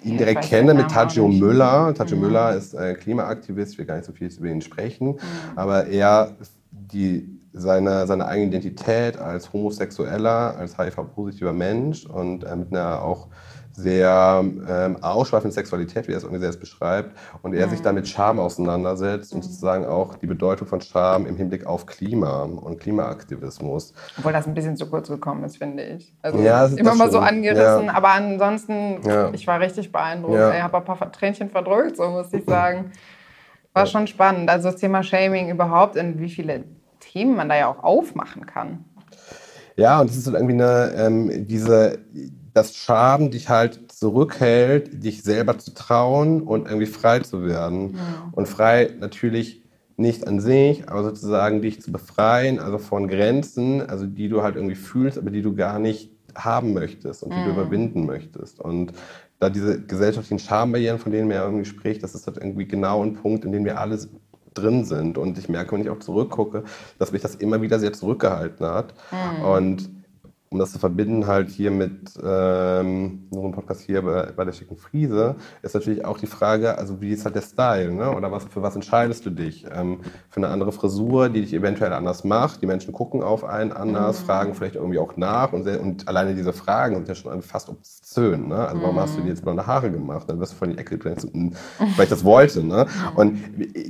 indirekt kenne, mit Namen auch Tadjo nicht. Müller. Müller ist äh, Klimaaktivist, ich will gar nicht so viel über ihn sprechen, aber er, die, seine, seine eigene Identität als Homosexueller, als HIV-positiver Mensch und äh, mit einer auch sehr ähm, ausschweifenden Sexualität, wie er es irgendwie selbst beschreibt, und er sich dann mit Scham auseinandersetzt und sozusagen auch die Bedeutung von Scham im Hinblick auf Klima und Klimaaktivismus. Obwohl das ein bisschen zu kurz gekommen ist, finde ich. Also Ja, immer mal so angerissen, Ja. aber ansonsten, Ja. ich war richtig beeindruckt. Ja. Ich habe ein paar Tränchen verdrückt, so muss ich sagen. War schon spannend. Also das Thema Shaming überhaupt und wie viele Themen man da ja auch aufmachen kann. Ja, und es ist halt irgendwie eine, ähm, diese, das Scham dich halt zurückhält, dich selber zu trauen und irgendwie frei zu werden. Und frei natürlich nicht an sich, aber sozusagen dich zu befreien, also von Grenzen, also die du halt irgendwie fühlst, aber die du gar nicht haben möchtest und die du überwinden möchtest. Und da diese gesellschaftlichen Schambarrieren, von denen man ja irgendwie spricht, das ist halt irgendwie genau ein Punkt, in dem wir alle drin sind. Und ich merke, wenn ich auch zurückgucke, dass mich das immer wieder sehr zurückgehalten hat. Und um das zu verbinden halt hier mit ähm, unserem Podcast hier bei, bei der schicken Friese, ist natürlich auch die Frage, also wie ist halt der Style, ne? oder was, für was entscheidest du dich? Ähm, für eine andere Frisur, die dich eventuell anders macht, die Menschen gucken auf einen anders, fragen vielleicht irgendwie auch nach und, und alleine diese Fragen sind ja schon fast obszön, ne? also warum hast du dir jetzt blonde Haare gemacht? Dann wirst du von die Ecke hm, weil ich das wollte. Ne? Und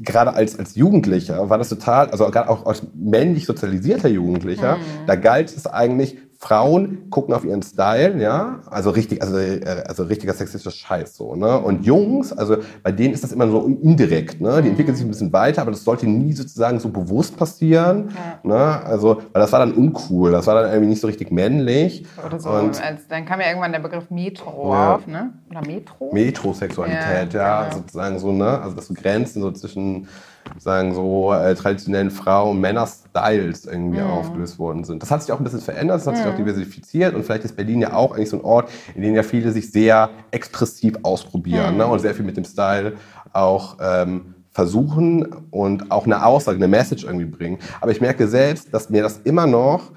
gerade als, als Jugendlicher war das total, also gerade auch als männlich sozialisierter Jugendlicher, da galt es eigentlich, Frauen gucken auf ihren Style, ja, also richtig, also, äh, also richtiger sexistischer Scheiß so, ne? Und Jungs, also bei denen ist das immer so indirekt, ne? Die entwickeln sich ein bisschen weiter, aber das sollte nie sozusagen so bewusst passieren, ne? Also, weil das war dann uncool, das war dann irgendwie nicht so richtig männlich. Oder so. Und Als, dann kam ja irgendwann der Begriff Metro Ja. auf, ne? Oder Metro? Metrosexualität, Ja, ja, sozusagen so, ne? Also dass du Grenzen so zwischen sagen so äh, traditionellen Frau- und Männer-Styles irgendwie mhm. aufgelöst worden sind. Das hat sich auch ein bisschen verändert, das hat mhm. sich auch diversifiziert und vielleicht ist Berlin ja auch eigentlich so ein Ort, in dem ja viele sich sehr expressiv ausprobieren mhm. ne? und sehr viel mit dem Style auch ähm, versuchen und auch eine Aussage, eine Message irgendwie bringen. Aber ich merke selbst, dass mir das immer noch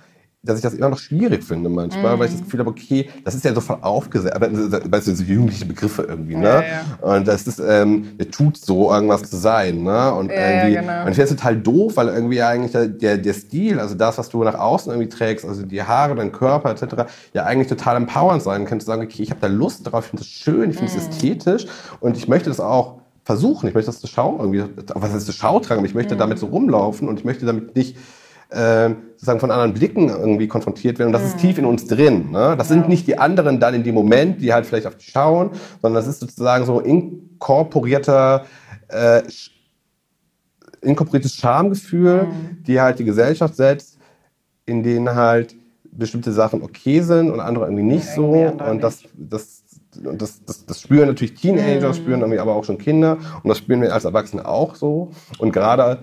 dass ich das immer noch schwierig finde manchmal, mm. weil ich das mhm. Gefühl habe, okay, das ist ja so voll aufgesetzt, weißt du, so jugendliche Begriffe irgendwie, ne? Ja, ja. Und das ist, ähm, der tut so, irgendwas zu sein, ne? Und ja, irgendwie, genau. und ich finde es total doof, weil irgendwie eigentlich der, der Stil, also das, was du nach außen irgendwie trägst, also die Haare, dein Körper etc., ja eigentlich total empowernd sein kann, zu sagen, okay, ich habe da Lust drauf, ich finde das schön, ich finde es mm. ästhetisch und ich möchte das auch versuchen, ich möchte das zur Schau irgendwie, was heißt zur Schau tragen, aber ich möchte mm. damit so rumlaufen und ich möchte damit nicht äh, sozusagen von anderen Blicken irgendwie konfrontiert werden. Und das mhm. ist tief in uns drin. Ne? Das ja. sind nicht die anderen dann in dem Moment, die halt vielleicht auf dich schauen, sondern das ist sozusagen so inkorporierter, äh, inkorporiertes Schamgefühl, mhm. die halt die Gesellschaft setzt, in denen halt bestimmte Sachen okay sind und andere irgendwie nicht ja, so. Und das, das, und das, das, das spüren natürlich Teenager, mhm. spüren irgendwie aber auch schon Kinder. Und das spüren wir als Erwachsene auch so. Und gerade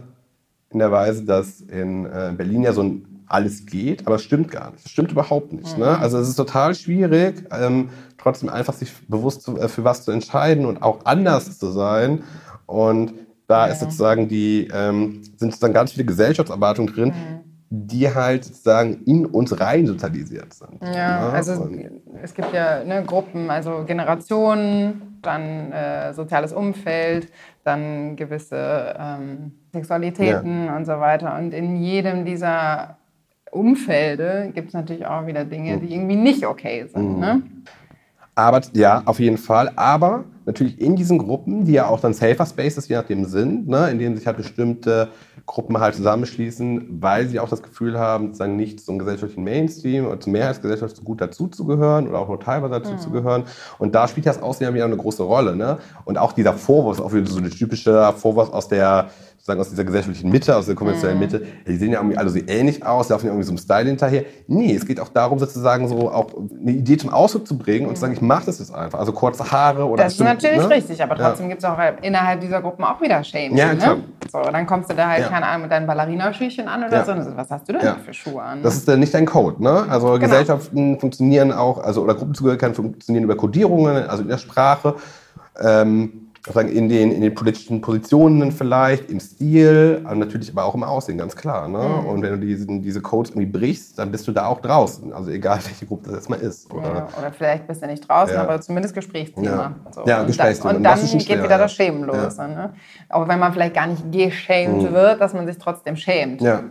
in der Weise, dass in äh, Berlin ja so ein alles geht, aber es stimmt gar nicht. Es stimmt überhaupt nicht. Ne? Mhm. Ne? Also es ist total schwierig, ähm, trotzdem einfach sich bewusst zu, äh, für was zu entscheiden und auch anders zu sein. Und da ja. ist sozusagen die, ähm, sind sozusagen ganz viele Gesellschaftserwartungen drin, mhm die halt sozusagen in uns rein sozialisiert sind. Ja, ja ne? also und es gibt ja ne, Gruppen, also Generationen, dann äh, soziales Umfeld, dann gewisse ähm, Sexualitäten ja. und so weiter. Und in jedem dieser Umfelde gibt es natürlich auch wieder Dinge, die irgendwie nicht okay sind. Mhm. Ne? Aber ja, auf jeden Fall. Aber natürlich in diesen Gruppen, die ja auch dann Safer Spaces je nachdem sind, ne, in denen sich halt bestimmte Gruppen halt zusammenschließen, weil sie auch das Gefühl haben, sozusagen nicht zum gesellschaftlichen Mainstream oder zur Mehrheitsgesellschaft so gut dazuzugehören oder auch nur teilweise dazuzugehören. Mhm. Und da spielt das Aussehen ja eine große Rolle. Ne? Und auch dieser Vorwurf, auch wieder so ein typischer Vorwurf aus der sozusagen aus dieser gesellschaftlichen Mitte, aus der konventionellen mhm. Mitte, die sehen ja irgendwie alle so ähnlich aus, laufen ja irgendwie so einem Style hinterher. Nee, es geht auch darum, sozusagen so auch eine Idee zum Ausdruck zu bringen und zu sagen, ich mache das jetzt einfach. Also kurze Haare oder Das ist natürlich ne? richtig, aber trotzdem ja. gibt es auch innerhalb dieser Gruppen auch wieder Shame. Ja, ne? klar. Ne? So, dann kommst du da halt, ja. keine Ahnung, mit deinen Ballerinaschüchen an oder ja. so. Was hast du denn ja. für Schuhe an? Das ist dann nicht dein Code, ne? Also genau. Gesellschaften funktionieren auch, also oder Gruppenzugehörigkeiten funktionieren über Codierungen, also in der Sprache. Ähm, in den, in den politischen Positionen vielleicht, im Stil, natürlich aber auch im Aussehen, ganz klar. Ne? Mhm. Und wenn du diesen, diese Codes irgendwie brichst, dann bist du da auch draußen. Also egal, welche Gruppe das jetzt mal ist. Oder, ja, oder vielleicht bist du nicht draußen, ja. aber zumindest Gesprächsthema. Ja, so. ja Gesprächsthema. Und dann, und dann geht schwer, wieder das Schämen los. Ne? Auch wenn man vielleicht gar nicht geschämt mhm. wird, dass man sich trotzdem schämt. Ja.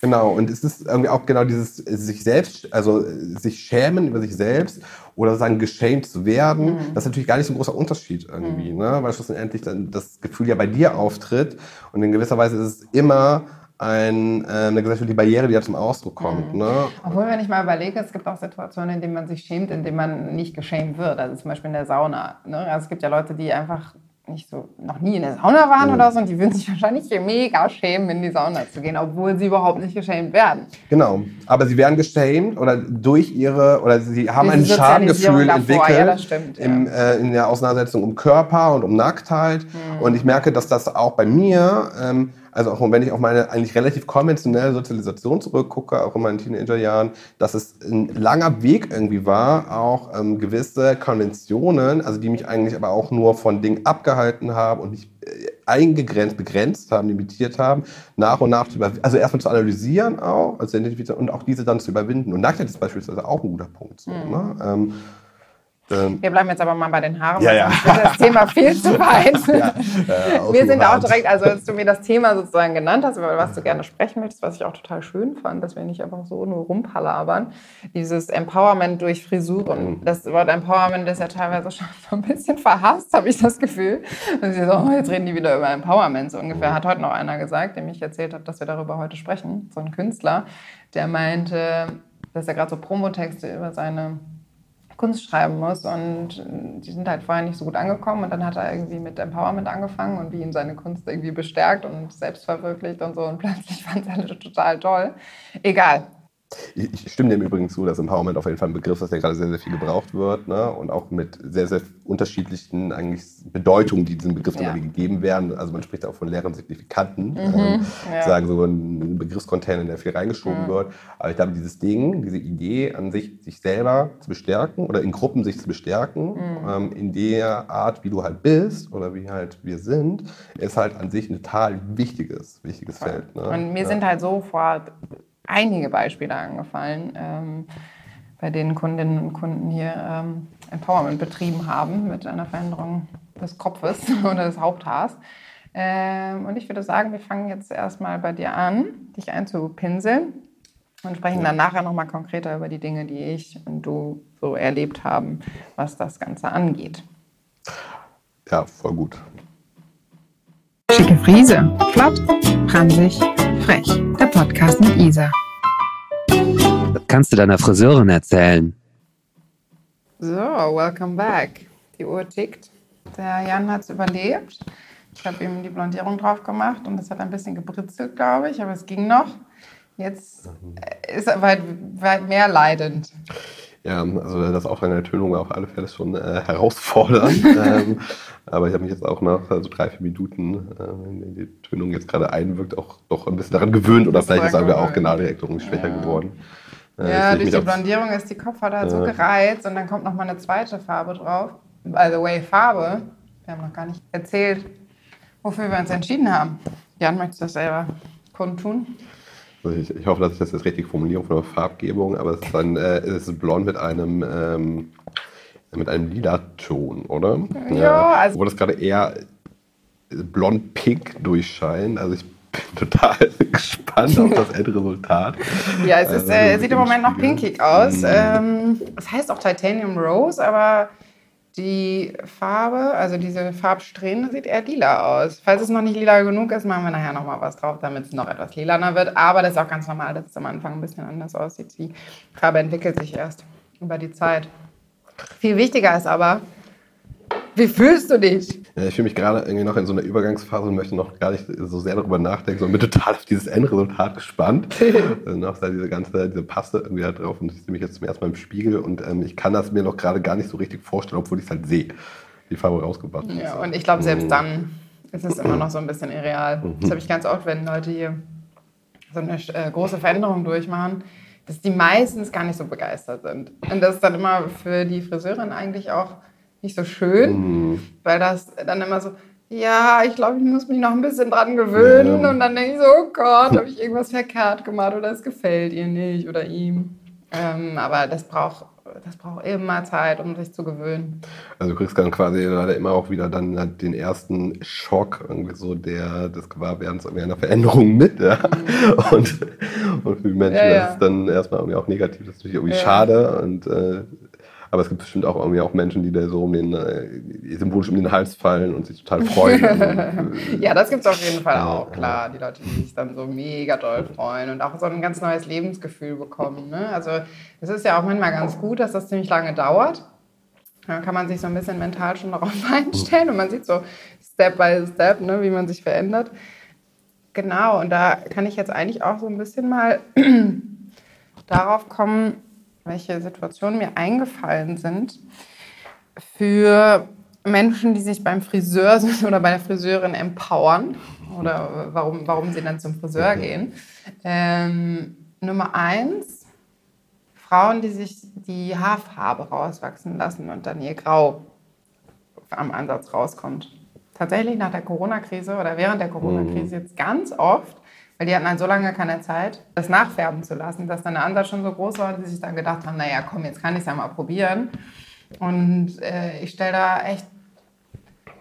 Genau, und es ist irgendwie auch genau dieses sich selbst, also sich schämen über sich selbst oder sagen, geschämt zu werden. Mhm. Das ist natürlich gar nicht so ein großer Unterschied irgendwie, mhm. ne? weil schlussendlich dann das Gefühl ja bei dir auftritt und in gewisser Weise ist es immer ein, äh, eine gesellschaftliche Barriere, die ja zum Ausdruck kommt. Mhm. Ne? Obwohl, wenn ich mal überlege, es gibt auch Situationen, in denen man sich schämt, in denen man nicht geschämt wird. Also zum Beispiel in der Sauna. Ne? Also es gibt ja Leute, die einfach nicht so, noch nie in der Sauna waren mhm. oder so und die würden sich wahrscheinlich mega schämen, in die Sauna zu gehen, obwohl sie überhaupt nicht geschämt werden. Genau, aber sie werden geschämt oder durch ihre, oder sie haben ein Schamgefühl entwickelt ja, stimmt, im, ja. äh, in der Auseinandersetzung um Körper und um Nacktheit mhm. und ich merke, dass das auch bei mir ähm, also auch wenn ich auf meine eigentlich relativ konventionelle Sozialisation zurückgucke, auch in meinen Teenagerjahren, dass es ein langer Weg irgendwie war, auch ähm, gewisse Konventionen, also die mich eigentlich aber auch nur von Dingen abgehalten haben und mich äh, eingegrenzt, begrenzt haben, limitiert haben, nach und nach zu überwinden, also erstmal zu analysieren auch, also und auch diese dann zu überwinden. Und Nacktheit ist beispielsweise auch ein guter Punkt. So, mhm. ne? ähm, ähm, Wir bleiben jetzt aber mal bei den Haaren, ja, ja. das Thema viel zu weit. ja, äh, wir sind auch direkt, also als du mir das Thema sozusagen genannt hast, über was du gerne sprechen möchtest, was ich auch total schön fand, dass wir nicht einfach so nur rumpalabern, dieses Empowerment durch Frisuren. Mhm. Das Wort Empowerment ist ja teilweise schon so ein bisschen verhasst, habe ich das Gefühl. Und sie so, oh, jetzt reden die wieder über Empowerment. So ungefähr hat heute noch einer gesagt, dem ich erzählt habe, dass wir darüber heute sprechen, so ein Künstler, der meinte, dass er gerade so Promotexte über seine Kunst schreiben muss. Und die sind halt vorher nicht so gut angekommen. Und dann hat er irgendwie mit Empowerment angefangen und wie ihn seine Kunst irgendwie bestärkt und selbst verwirklicht und so. Und plötzlich fanden sie alle total toll. Egal. Ich, ich stimme dem übrigens zu, dass Empowerment auf jeden Fall ein Begriff ist, der gerade sehr, sehr viel gebraucht wird ne? und auch mit sehr, sehr unterschiedlichen eigentlich Bedeutungen, die diesem Begriff Ja. immer gegeben werden. Also man spricht auch von leeren Signifikanten, ähm, Mhm. ja. sagen so ein Begriffscontainer, in der viel reingeschoben wird. Aber ich glaube, dieses Ding, diese Idee an sich, sich selber zu bestärken oder in Gruppen sich zu bestärken, Mhm. ähm, in der Art, wie du halt bist oder wie halt wir sind, ist halt an sich ein total wichtiges, wichtiges Feld. Ne? Und mir Ja. sind halt sofort einige Beispiele angefallen, ähm, bei denen Kundinnen und Kunden hier ähm, Empowerment betrieben haben mit einer Veränderung des Kopfes oder des Haupthaars. Ähm, und ich würde sagen, wir fangen jetzt erstmal bei dir an, dich einzupinseln und sprechen dann nachher nochmal konkreter über die Dinge, die ich und du so erlebt haben, was das Ganze angeht. ja, voll gut. Schicke Friese. Flott, franzig, frech. Der Podcast mit Isa. Das kannst du deiner Friseurin erzählen. So, welcome back. Die Uhr tickt. Der Jan hat es überlebt. Ich habe ihm die Blondierung drauf gemacht und es hat ein bisschen gebritzelt, glaube ich, aber es ging noch. Jetzt äh, ist er weit, weit mehr leidend. Ja, also das Auftragen der Tönung war auf alle Fälle schon äh, herausfordernd. ähm, aber ich habe mich jetzt auch nach also drei, vier Minuten, äh, wenn die Tönung jetzt gerade einwirkt, auch doch ein bisschen daran gewöhnt. Oder vielleicht ist aber auch genau irgendwie schwächer Ja. geworden. Äh, ja, durch die Blondierung ist die Kopfhaut so Ja. gereizt und dann kommt noch mal eine zweite Farbe drauf. By the way, Farbe. Wir haben noch gar nicht erzählt, wofür wir uns entschieden haben. Jan, möchtest du das selber kundtun? Also ich, ich hoffe, dass ich das jetzt richtig formuliere von der Farbgebung, aber es ist, dann, äh, es ist blond mit einem, ähm, mit einem lila Ton, oder? Ja, also- Obwohl das gerade eher blond-pink durchscheint. Also ich bin total gespannt auf das Endresultat. Ja, es ist, Also, äh, sieht im Moment noch pinkig aus. Mhm. Ähm, es heißt auch Titanium Rose, aber die Farbe, also diese Farbsträhne, sieht eher lila aus. Falls es noch nicht lila genug ist, machen wir nachher noch mal was drauf, damit es noch etwas lilaner wird. Aber das ist auch ganz normal, dass es am Anfang ein bisschen anders aussieht. Die Farbe entwickelt sich erst über die Zeit. Viel wichtiger ist aber, wie fühlst du dich? Ja, ich fühle mich gerade irgendwie noch in so einer Übergangsphase und möchte noch gar nicht so sehr darüber nachdenken, sondern bin total auf dieses Endresultat gespannt. äh, noch da diese ganze diese Paste irgendwie da drauf und ich sehe mich jetzt zum ersten Mal im Spiegel und ähm, ich kann das mir noch gerade gar nicht so richtig vorstellen, obwohl ich es halt sehe, die Farbe rausgebracht ist. Ja, und ich glaube, selbst Mhm. dann ist es immer noch so ein bisschen irreal. Das habe ich ganz oft, wenn Leute hier so eine äh, große Veränderung durchmachen, dass die meistens gar nicht so begeistert sind. Und das ist dann immer für die Friseurin eigentlich auch nicht so schön, Mhm. weil das dann immer so, ja, ich glaube, ich muss mich noch ein bisschen dran gewöhnen. Ja. Und dann denke ich so, oh Gott, habe ich irgendwas verkehrt gemacht oder es gefällt ihr nicht oder ihm. Ähm, aber das braucht, das braucht immer Zeit, um sich zu gewöhnen. Also du kriegst dann quasi leider immer auch wieder dann halt den ersten Schock irgendwie so der, des Gewahrwerdens einer Veränderung mit. Ja? Und, und für die Menschen Ja, ist es dann erstmal irgendwie auch negativ, das ist natürlich irgendwie schade. Und, äh, aber es gibt bestimmt auch irgendwie auch Menschen, die da so um den, äh, symbolisch um den Hals fallen und sich total freuen. Und, Ja, das gibt es auf jeden Fall Ja, auch, klar. Die Leute, die sich dann so mega doll freuen und auch so ein ganz neues Lebensgefühl bekommen. Ne? Also es ist ja auch manchmal ganz gut, dass das ziemlich lange dauert. Dann kann man sich so ein bisschen mental schon darauf einstellen und man sieht so Step by Step, ne, wie man sich verändert. Genau, und da kann ich jetzt eigentlich auch so ein bisschen mal darauf kommen, welche Situationen mir eingefallen sind für Menschen, die sich beim Friseur sind oder bei der Friseurin empowern oder warum, warum sie dann zum Friseur gehen. Ähm, Nummer eins, Frauen, die sich die Haarfarbe rauswachsen lassen und dann ihr Grau am Ansatz rauskommt. Tatsächlich nach der Corona-Krise oder während der Corona-Krise jetzt ganz oft, weil die hatten dann so lange keine Zeit, das nachfärben zu lassen, dass dann der Ansatz schon so groß war und sie sich dann gedacht haben, naja, komm, jetzt kann ich es ja mal probieren. Und äh, ich stelle da echt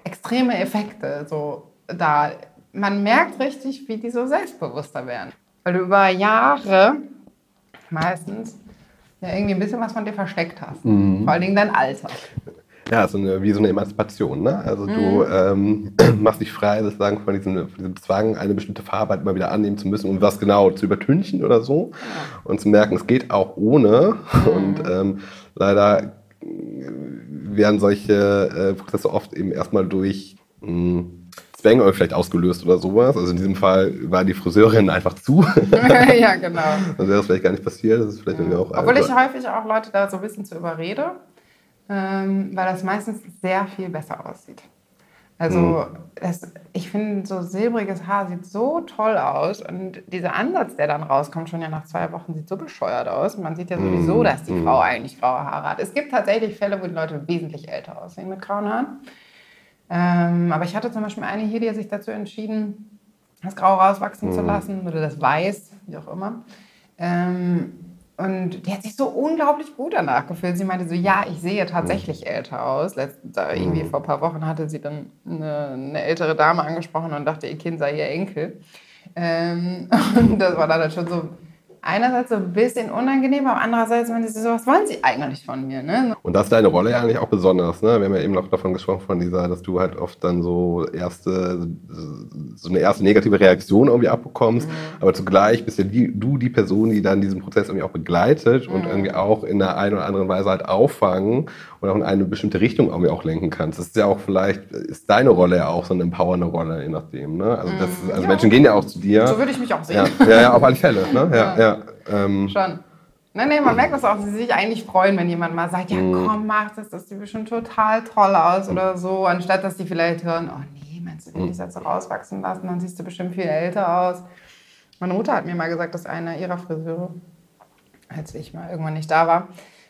extreme Effekte so da. Man merkt richtig, wie die so selbstbewusster werden. Weil du über Jahre meistens ja irgendwie ein bisschen was von dir versteckt hast. Vor allen Dingen dein Alter. Ja, so eine, wie so eine Emanzipation. Ne? Also du ähm, machst dich frei sozusagen von diesem, von diesem Zwang, eine bestimmte Farbe halt immer wieder annehmen zu müssen, um was genau zu übertünchen oder so. Und zu merken, es geht auch ohne. Und ähm, leider äh, werden solche äh, Prozesse oft eben erstmal durch mh, Zwänge irgendwie vielleicht ausgelöst oder sowas. Also in diesem Fall war die Friseurin einfach zu. ja, genau. Dann wäre das vielleicht gar nicht passiert. Das ist vielleicht irgendwie auch Obwohl ich häufig auch Leute da so ein bisschen zu überrede, ähm, weil das meistens sehr viel besser aussieht. Also Mhm. das, ich finde, so silbriges Haar sieht so toll aus und dieser Ansatz, der dann rauskommt, schon ja nach zwei Wochen, sieht so bescheuert aus. Man sieht ja Mhm. sowieso, dass die Frau eigentlich graue Haare hat. Es gibt tatsächlich Fälle, wo die Leute wesentlich älter aussehen mit grauen Haaren. Ähm, aber ich hatte zum Beispiel eine hier, die hat sich dazu entschieden, das Grau rauswachsen Mhm. zu lassen oder das Weiß, wie auch immer. Ähm, und die hat sich so unglaublich gut danach gefühlt. Sie meinte so, ja, ich sehe tatsächlich älter aus. Letztens, da irgendwie vor ein paar Wochen hatte sie dann eine, eine ältere Dame angesprochen und dachte, ihr Kind sei ihr Enkel. Ähm, und das war dann halt schon so einerseits so ein bisschen unangenehm, aber andererseits meinte sie so, was wollen sie eigentlich von mir? Ne? Und das ist deine Rolle ja eigentlich auch besonders. Ne? Wir haben ja eben noch davon gesprochen, von dieser, dass du halt oft dann so erste, so eine erste negative Reaktion irgendwie abbekommst. Aber zugleich bist ja die, du die Person, die dann diesen Prozess irgendwie auch begleitet und irgendwie auch in der einen oder anderen Weise halt auffangen und auch in eine bestimmte Richtung irgendwie auch lenken kannst. Das ist ja auch vielleicht, ist deine Rolle ja auch so eine empowernde Rolle, je nachdem. Ne? Also, das, also Ja. Menschen gehen ja auch zu dir. So würde ich mich auch sehen. ja, ja, ja, auf alle Fälle. Ne? Ja, ja. Ähm, Schon. Nein, nee, man merkt das auch, dass sie sich eigentlich freuen, wenn jemand mal sagt, ja Mhm. komm, mach das, das sieht bestimmt total toll aus oder so, anstatt dass die vielleicht hören, oh nee, meinst du, Mhm. will ich das so rauswachsen lassen, dann siehst du bestimmt viel älter aus. Meine Mutter hat mir mal gesagt, dass einer ihrer Friseure, als ich mal irgendwann nicht da war,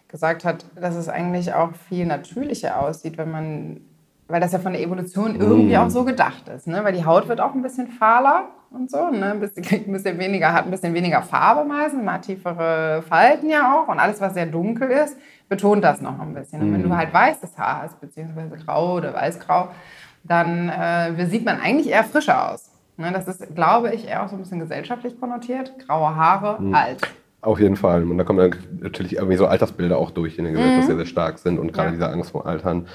gesagt hat, dass es eigentlich auch viel natürlicher aussieht, wenn man, weil das ja von der Evolution irgendwie auch so gedacht ist, ne? weil die Haut wird auch ein bisschen fahler und so, ne? ein bisschen, ein bisschen weniger, hat ein bisschen weniger Farbe meistens, hat tiefere Falten ja auch und alles, was sehr dunkel ist, betont das noch ein bisschen. Und wenn du halt weißes Haar hast, beziehungsweise grau oder weißgrau, dann äh, sieht man eigentlich eher frischer aus. Ne? Das ist, glaube ich, eher auch so ein bisschen gesellschaftlich konnotiert. Graue Haare, alt. Auf jeden Fall. Und da kommen dann natürlich irgendwie so Altersbilder auch durch, in der Gesellschaft sehr, sehr stark sind. Und gerade Ja. diese Angst vor Altern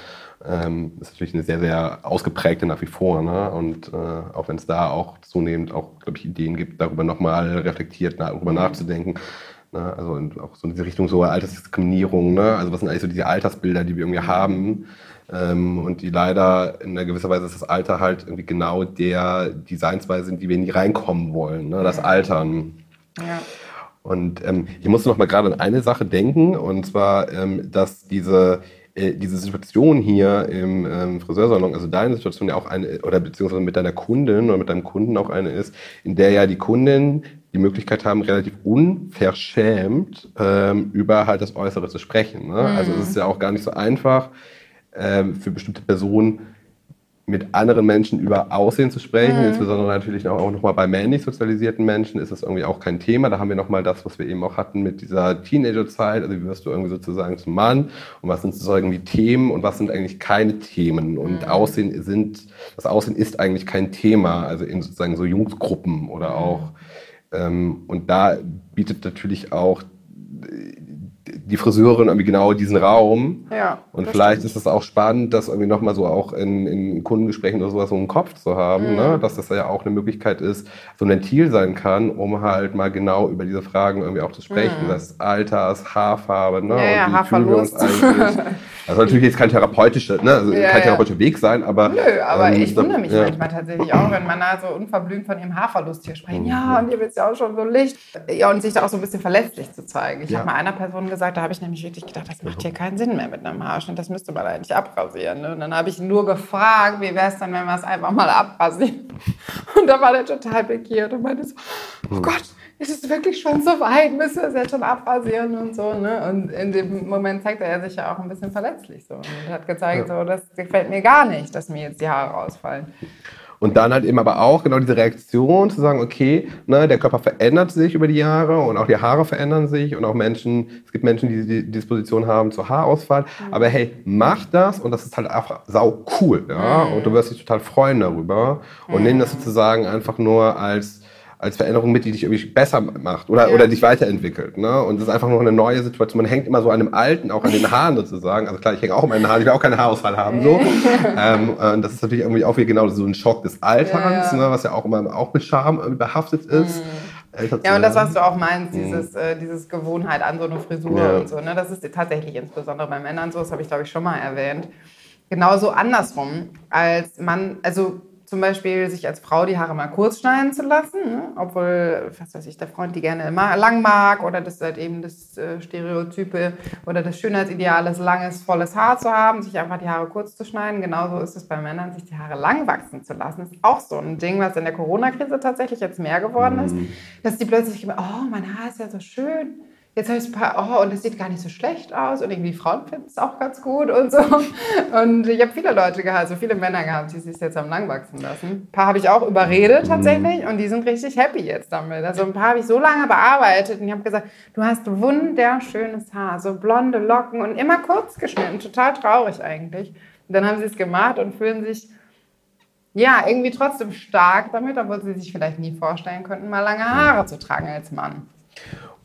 ähm, ist natürlich eine sehr, sehr ausgeprägte nach wie vor. Ne? Und äh, auch wenn es da auch zunehmend auch, glaube ich, Ideen gibt, darüber nochmal reflektiert darüber nachzudenken. Ne? Also auch so in diese Richtung so Altersdiskriminierung. Ne? Also was sind eigentlich so diese Altersbilder, die wir irgendwie haben? Ähm, und die leider in einer gewisser Weise ist das Alter halt irgendwie genau der Designsweise, in die wir nie reinkommen wollen. Ne? Das Altern. Ja. Und ähm, ich musste noch mal gerade an eine Sache denken, und zwar, ähm, dass diese, äh, diese Situation hier im ähm, Friseursalon, also deine Situation ja auch eine, oder beziehungsweise mit deiner Kundin oder mit deinem Kunden auch eine ist, in der ja die Kunden die Möglichkeit haben, relativ unverschämt ähm, über halt das Äußere zu sprechen. Ne? Also es ist ja auch gar nicht so einfach ähm, für bestimmte Personen, mit anderen Menschen über Aussehen zu sprechen, insbesondere natürlich auch nochmal bei männlich sozialisierten Menschen ist das irgendwie auch kein Thema. Da haben wir nochmal das, was wir eben auch hatten mit dieser Teenagerzeit. Also wie wirst du irgendwie sozusagen zum Mann und was sind sozusagen die Themen und was sind eigentlich keine Themen. Und Aussehen sind, das Aussehen ist eigentlich kein Thema, also in sozusagen so Jungsgruppen oder auch. Ähm, und da bietet natürlich auch die Friseurin irgendwie genau diesen Raum. Ja, Und vielleicht ist es auch spannend, das irgendwie nochmal so auch in, in Kundengesprächen oder sowas so im Kopf zu haben, ne? dass das ja auch eine Möglichkeit ist, so ein Ventil sein kann, um halt mal genau über diese Fragen irgendwie auch zu sprechen. Das Alters, Haarfarbe, ne? Ja, ja, und wie fühlen wir uns Haarverlust. eigentlich. Also natürlich jetzt kein therapeutischer, ne? also Ja, kein therapeutischer Weg sein, aber. Nö, aber ähm, ich wundere mich manchmal tatsächlich auch, wenn Männer so unverblümt von ihrem Haarverlust hier sprechen. Ja, und ihr wisst ja auch schon so Licht. Ja, und sich da auch so ein bisschen verletzlich zu zeigen. Ich habe mal einer Person gesagt, da habe ich nämlich wirklich gedacht, das macht hier keinen Sinn mehr mit einem Haarschnitt. Das müsste man eigentlich abrasieren. Ne? Und dann habe ich nur gefragt, wie wäre es denn, wenn wir es einfach mal abrasieren? Und da war der total pikiert und meinte so, oh Gott, ist es wirklich schon so weit? Müssen wir es jetzt schon abrasieren und so. Ne? Und in dem Moment zeigte er sich ja auch ein bisschen verletzlich so. Und hat gezeigt, so, das gefällt mir gar nicht, dass mir jetzt die Haare ausfallen. Und dann halt eben aber auch genau diese Reaktion zu sagen, okay, ne, der Körper verändert sich über die Jahre und auch die Haare verändern sich und auch Menschen, es gibt Menschen, die die Disposition haben zu Haarausfall, aber hey, mach das und das ist halt einfach sau cool, ja, und du wirst dich total freuen darüber. Und nimm das sozusagen einfach nur als als Veränderung mit, die dich irgendwie besser macht oder, Ja. oder dich weiterentwickelt. Ne? Und das ist einfach noch eine neue Situation. Man hängt immer so an dem Alten, auch an den Haaren sozusagen. Also klar, ich hänge auch an meinen Haaren, ich will auch keinen Haarausfall haben. So. ähm, äh, das ist natürlich irgendwie auch wieder genau so ein Schock des Alterns, Ja, ja. Ne? was ja auch immer auch mit Scham irgendwie behaftet ist. Zu Ja, und das, was du auch meinst, dieses, äh, dieses Gewohnheit an so eine Frisur Ja. und so, ne? das ist tatsächlich insbesondere bei Männern so, das habe ich glaube ich schon mal erwähnt. Genauso andersrum, als man, also zum Beispiel sich als Frau die Haare mal kurz schneiden zu lassen, ne? obwohl, was weiß ich, der Freund die gerne immer lang mag oder das halt eben das äh, Stereotype oder das Schönheitsideal ist, langes, volles Haar zu haben, sich einfach die Haare kurz zu schneiden. Genauso ist es bei Männern, sich die Haare lang wachsen zu lassen. Das ist auch so ein Ding, was in der Corona-Krise tatsächlich jetzt mehr geworden ist, dass die plötzlich, oh, mein Haar ist ja so schön jetzt habe ich ein paar, oh, und es sieht gar nicht so schlecht aus und irgendwie Frauen finden es auch ganz gut und so. Und ich habe viele Leute gehabt, also viele Männer gehabt, die sich jetzt haben lang wachsen lassen. Ein paar habe ich auch überredet tatsächlich und die sind richtig happy jetzt damit. Also ein paar habe ich so lange bearbeitet und ich habe gesagt, du hast wunderschönes Haar, so blonde Locken und immer kurz geschnitten, total traurig eigentlich. Und dann haben sie es gemacht und fühlen sich ja, irgendwie trotzdem stark damit, obwohl sie sich vielleicht nie vorstellen könnten, mal lange Haare zu tragen als Mann.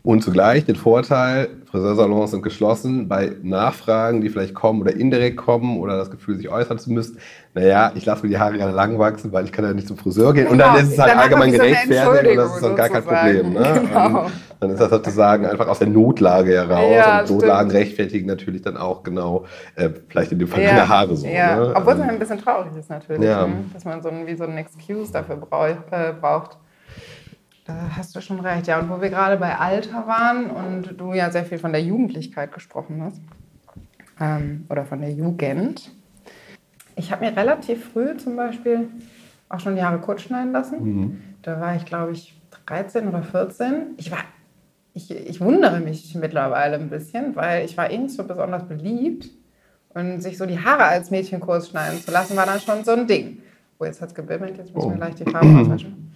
Und zugleich den Vorteil, Friseursalons sind geschlossen, bei Nachfragen, die vielleicht kommen oder indirekt kommen oder das Gefühl, sich äußern zu müssen, naja, ich lasse mir die Haare gerade lang wachsen, weil ich kann ja nicht zum Friseur gehen. Und dann Genau, ist es halt dann allgemein gerechtfertigt und das ist dann gar kein Problem. Ne? Ähm, Dann ist das sozusagen einfach aus der Notlage heraus. Ja, und stimmt. Notlagen rechtfertigen natürlich dann auch genau, äh, vielleicht in dem Fall Ja, deine Haare so. ja. Ne? Obwohl es Ähm, ein bisschen traurig ist natürlich, Ja. ne? dass man so ein, wie so einen Excuse dafür brau äh, braucht. Da hast du schon recht. Ja, und wo wir gerade bei Alter waren und du ja sehr viel von der Jugendlichkeit gesprochen hast, ähm, oder von der Jugend. Ich habe mir relativ früh zum Beispiel auch schon die Haare kurz schneiden lassen. Da war ich, glaube ich, 13 oder 14. Ich war ich, ich wundere mich mittlerweile ein bisschen, weil ich war eh nicht so besonders beliebt. Und sich so die Haare als Mädchen kurz schneiden zu lassen, war dann schon so ein Ding. Oh, jetzt hat es gebimmelt, jetzt müssen wir Oh. gleich die Farbe auswaschen.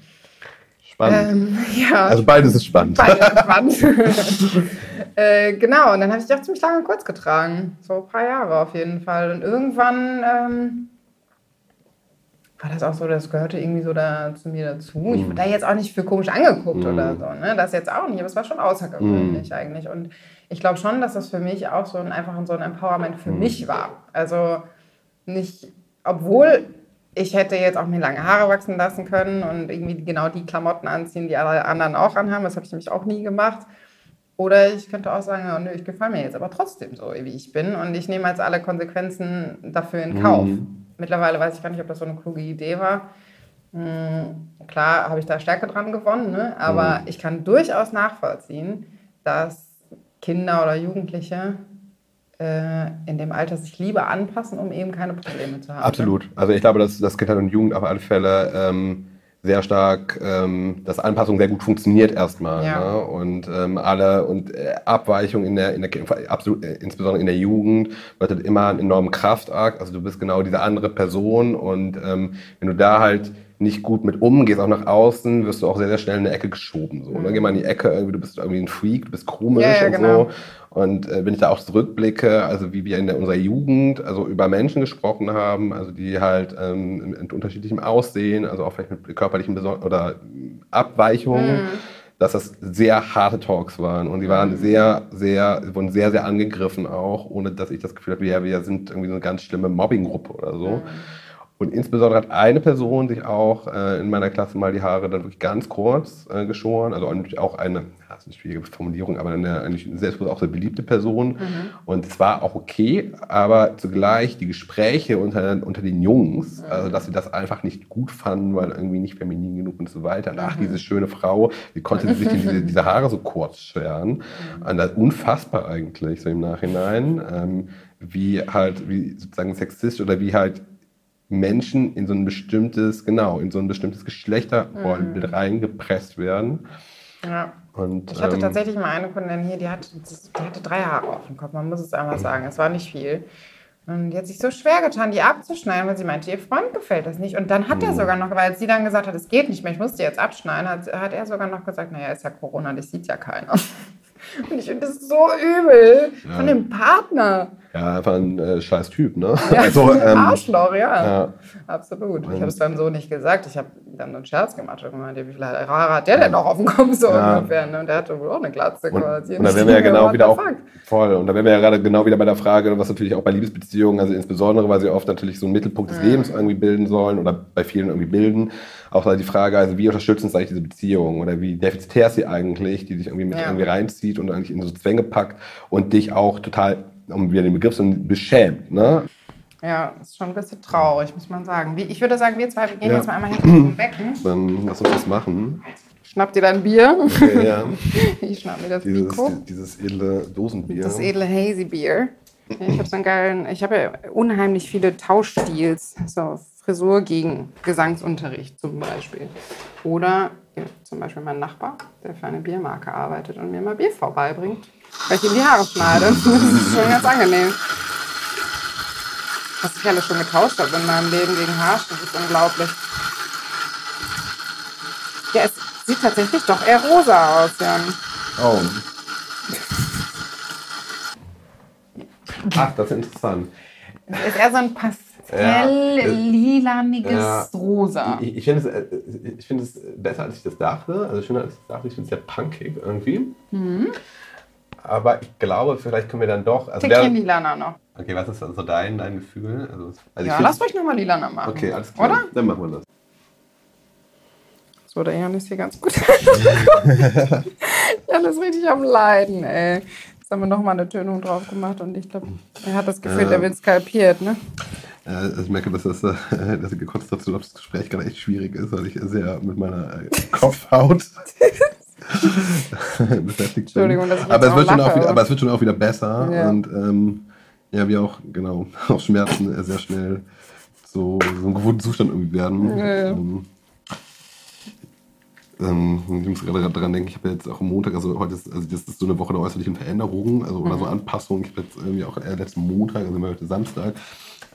Spannend. Ähm, ja, also beides ist spannend. beide spannend. äh, genau, und dann habe ich die auch ziemlich lange kurz getragen. So ein paar Jahre auf jeden Fall. Und irgendwann ähm, war das auch so, das gehörte irgendwie so da, zu mir dazu. Ich wurde da jetzt auch nicht für komisch angeguckt oder so. Ne? Das jetzt auch nicht, aber es war schon außergewöhnlich eigentlich. Und ich glaube schon, dass das für mich auch so ein, einfach so ein Empowerment für mich war. Also nicht, obwohl ich hätte jetzt auch mir lange Haare wachsen lassen können und irgendwie genau die Klamotten anziehen, die alle anderen auch anhaben. Das habe ich nämlich auch nie gemacht. Oder ich könnte auch sagen, oh, nö, ich gefalle mir jetzt aber trotzdem so, wie ich bin. Und ich nehme jetzt alle Konsequenzen dafür in Kauf. Mittlerweile weiß ich gar nicht, ob das so eine kluge Idee war. Hm, klar habe ich da Stärke dran gewonnen, ne? aber ich kann durchaus nachvollziehen, dass Kinder oder Jugendliche in dem Alter sich lieber anpassen, um eben keine Probleme zu haben. Absolut. Also ich glaube, dass das Kindheit und Jugend auf alle Fälle ähm, sehr stark, ähm, dass Anpassung sehr gut funktioniert erstmal. Ja. Ne? Und ähm, alle und äh, Abweichung in der, in der absolut, äh, insbesondere in der Jugend, bedeutet immer einen enormen Kraftakt. Also du bist genau diese andere Person und ähm, wenn du da halt nicht gut mit umgehst, auch nach außen, wirst du auch sehr, sehr schnell in eine Ecke geschoben. So, ne? Geh mal in die Ecke, irgendwie, du bist irgendwie ein Freak, du bist komisch Ja, ja, und genau. so. Und äh, wenn ich da auch zurückblicke, also wie wir in der, unserer Jugend also über Menschen gesprochen haben, also die halt ähm, mit unterschiedlichem Aussehen, also auch vielleicht mit körperlichen Beson oder Abweichungen, dass das sehr harte Talks waren. Und die waren sehr, sehr, sie wurden sehr, sehr angegriffen auch, ohne dass ich das Gefühl hatte, ja, wir sind irgendwie so eine ganz schlimme Mobbinggruppe oder so. Und insbesondere hat eine Person sich auch äh, in meiner Klasse mal die Haare dann wirklich ganz kurz äh, geschoren. Also auch eine, das ist eine schwierige Formulierung, aber eine eigentlich selbstbewusst auch sehr beliebte Person. Und es war auch okay, aber zugleich die Gespräche unter, unter den Jungs, also dass sie das einfach nicht gut fanden, weil irgendwie nicht feminin genug und so weiter. Und ach, diese schöne Frau, wie konnte sie sich diese, diese Haare so kurz scheren? Das unfassbar eigentlich, so im Nachhinein. Ähm, wie halt, wie sozusagen sexistisch oder wie halt Menschen in so ein bestimmtes, genau, in so ein bestimmtes Geschlechterrollenbild reingepresst werden. Ja. Und, Ich hatte ähm, tatsächlich mal eine Kundin hier, die hatte, die hatte drei Haare auf dem Kopf, man muss es einfach sagen. Es war nicht viel. Und die hat sich so schwer getan, die abzuschneiden, weil sie meinte, ihr Freund gefällt das nicht. Und dann hat er sogar noch, weil sie dann gesagt hat, es geht nicht mehr, ich muss die jetzt abschneiden, hat, hat er sogar noch gesagt, naja, ist ja Corona, das sieht ja keiner. Und ich finde das so übel von dem Partner. Ja, einfach ein äh, scheiß Typ, ne? Ja, also, ähm, Arschloch, ja. ja. Absolut. Ich habe es dann so nicht gesagt. Ich habe dann einen Scherz gemacht und meinte, wie viele Haare hat der denn noch auf dem Kopf so Ja. ungefähr? Ne? Und der hatte wohl auch eine Glatze Und, quasi. und da wären wir ja genau wieder auch voll. Und da wären wir ja gerade genau wieder bei der Frage, was natürlich auch bei Liebesbeziehungen, also insbesondere, weil sie oft natürlich so einen Mittelpunkt des Lebens irgendwie bilden sollen oder bei vielen irgendwie bilden. Auch da die Frage, also wie unterstützen es eigentlich diese Beziehung oder wie defizitär ist sie eigentlich, die dich irgendwie mit Ja. irgendwie reinzieht und eigentlich in so Zwänge packt und dich auch total, um wieder den Begriff zu beschämt. Ne? Ja, ist schon ein bisschen traurig, muss man sagen. Ich würde sagen, wir zwei wir gehen Ja. jetzt mal einmal hinter zum Becken. Dann lass uns das machen. Schnapp dir dein Bier. Okay, ja. Ich schnapp mir das Dieses, Mikro. dieses edle Dosenbier. Das edle Hazy Bier. Ich habe so einen geilen, ich habe ja unheimlich viele Tauschstils, so Frisur gegen Gesangsunterricht zum Beispiel. Oder ja, zum Beispiel mein Nachbar, der für eine Biermarke arbeitet und mir mal Bier vorbeibringt, weil ich ihm die Haare schneide. Das ist schon ganz angenehm. Was ich alles schon getauscht habe in meinem Leben gegen Haarschnitt, ist unglaublich. Ja, es sieht tatsächlich doch eher rosa aus, Jan. Oh. Ach, das ist interessant. Es ist eher so ein pastell-lilaniges Ja. Rosa. Ich, ich finde es, äh, ich finde es besser, als ich das dachte. Also schöner, als ich das dachte. Ich finde es sehr punkig irgendwie. Aber ich glaube, vielleicht können wir dann doch. Also Tickchen der, lilana noch. okay, was ist also dein, dein Gefühl? Also, also Ja, ich lass ruhig nochmal lilana machen. Okay, alles klar. Oder? Dann machen wir das. So, der Jan ist hier ganz gut. Jan ist richtig am Leiden, ey. Jetzt haben wir nochmal eine Tönung drauf gemacht und ich glaube, er hat das Gefühl, Ja. der wird skalpiert, ne? Äh, also ich merke, dass, das, äh, dass die Konzentration auf das Gespräch gerade echt schwierig ist, weil ich sehr mit meiner äh, Kopfhaut beschäftigt. Entschuldigung, jetzt aber, es wird schon auch wieder, aber- es wird schon auch wieder besser. Ja. Und ähm, ja, wie auch, genau, auch Schmerzen äh, sehr schnell so, so ein gewohnten Zustand irgendwie werden. Ja, ja. Ähm, ähm, ich muss gerade daran denken, ich habe jetzt auch am Montag, also heute ist, also das ist so eine Woche der äußerlichen Veränderungen, also oder so Mhm. Anpassungen. Ich habe jetzt irgendwie auch äh, letzten Montag, also wir heute Samstag,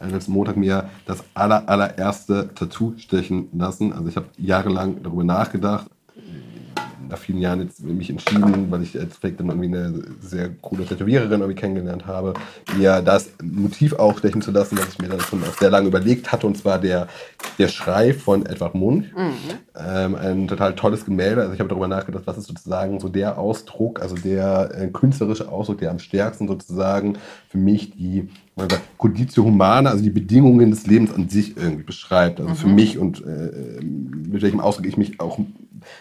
äh, letzten Montag mir das aller, allererste Tattoo stechen lassen. Also ich habe jahrelang darüber nachgedacht, nach vielen Jahren jetzt mich entschieden, weil ich jetzt vielleicht dann irgendwie eine sehr coole Tätowiererin irgendwie kennengelernt habe, mir das Motiv auch stechen zu lassen, was ich mir dann schon auch sehr lange überlegt hatte, und zwar der, der Schrei von Edward Munch. Ähm, ein total tolles Gemälde. Also ich habe darüber nachgedacht, was ist sozusagen so der Ausdruck, also der äh, künstlerische Ausdruck, der am stärksten sozusagen für mich die Conditio Humana, also die Bedingungen des Lebens an sich irgendwie beschreibt. Also für mich und äh, mit welchem Ausdruck ich mich auch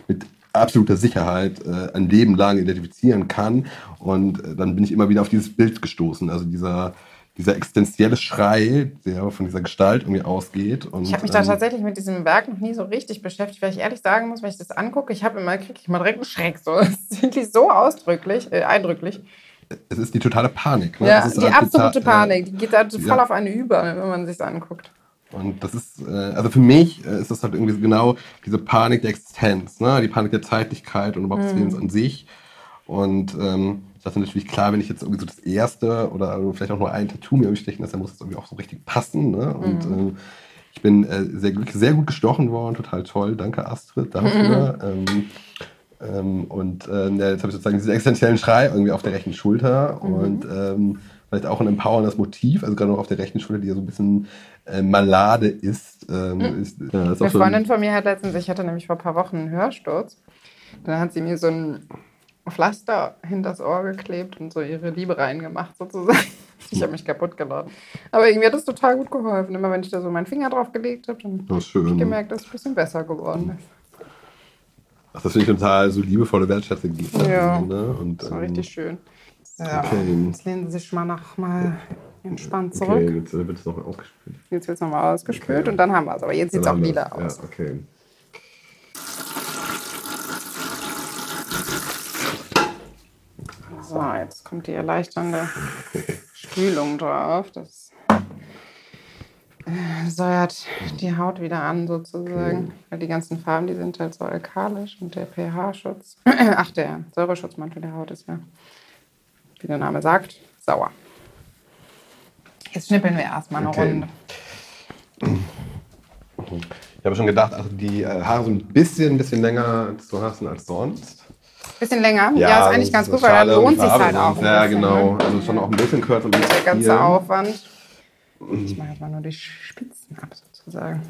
mit absoluter Sicherheit äh, ein Leben lang identifizieren kann. Und äh, dann bin ich immer wieder auf dieses Bild gestoßen. Also dieser, dieser existenzielle Schrei, der von dieser Gestalt irgendwie ausgeht. Und, Ich habe mich da ähm, tatsächlich mit diesem Werk noch nie so richtig beschäftigt, weil ich ehrlich sagen muss, wenn ich das angucke, ich habe immer, kriege ich mal direkt einen Schreck. So. Es ist wirklich so ausdrücklich, äh, eindrücklich. es ist die totale Panik. Ne? Ja, Es ist die halt absolute total- Panik. Die geht da voll ja. auf einen über, wenn man sich anguckt. Und das ist, äh, also für mich äh, ist das halt irgendwie genau diese Panik der Existenz, ne? die Panik der Zeitlichkeit und überhaupt des Lebens an sich. Und ähm, ich dachte natürlich klar, wenn ich jetzt irgendwie so das erste oder vielleicht auch nur ein Tattoo mir stechen lasse, dann muss das irgendwie auch so richtig passen. Ne? Und ähm, ich bin äh, sehr, sehr gut gestochen worden, total toll. Danke Astrid dafür. ähm, ähm, und äh, jetzt habe ich sozusagen diesen existenziellen Schrei irgendwie auf der rechten Schulter und ähm, vielleicht auch ein empowerndes Motiv, also gerade noch auf der rechten Schulter, die ja so ein bisschen äh, malade ist. Ähm, ist, ja, ist Eine auch so Freundin von mir hat letztens, ich hatte nämlich vor ein paar Wochen einen Hörsturz, dann hat sie mir so ein Pflaster hinters Ohr geklebt und so ihre Liebe reingemacht sozusagen. Ich habe mich kaputt geladen. Aber irgendwie hat das total gut geholfen. Immer wenn ich da so meinen Finger drauf gelegt habe, dann habe ich gemerkt, dass es ein bisschen besser geworden ist. Ach, das finde ich total so liebevolle Wertschätzung. gibt, Ja. Ne? Und, Das war ähm, richtig schön. Ja, Okay. jetzt lehnen Sie sich mal noch mal entspannt zurück. Okay, jetzt wird es noch ausgespielt. Jetzt wird es nochmal ausgespült Okay. und dann haben wir es. Aber jetzt sieht es auch lila aus. Ja, okay. So, jetzt kommt die erleichternde Spülung drauf. Das äh, säuert die Haut wieder an, sozusagen. Weil die ganzen Farben, die sind halt so alkalisch und der pH-Schutz, ach, der Säureschutzmantel der Haut ist ja, wie der Name sagt, sauer. Jetzt schnippeln wir erstmal eine Okay. Runde. Ich habe schon gedacht, also die äh, Haare so ein bisschen, ein bisschen länger zu hassen als sonst. Bisschen länger? Ja, ist eigentlich ganz gut, weil dann lohnt sich halt auch. Ja, bisschen, genau. ne? Also schon auch ein bisschen kürzer. Der ganze Aufwand. Ich mache jetzt mal nur die Spitzen ab, sozusagen.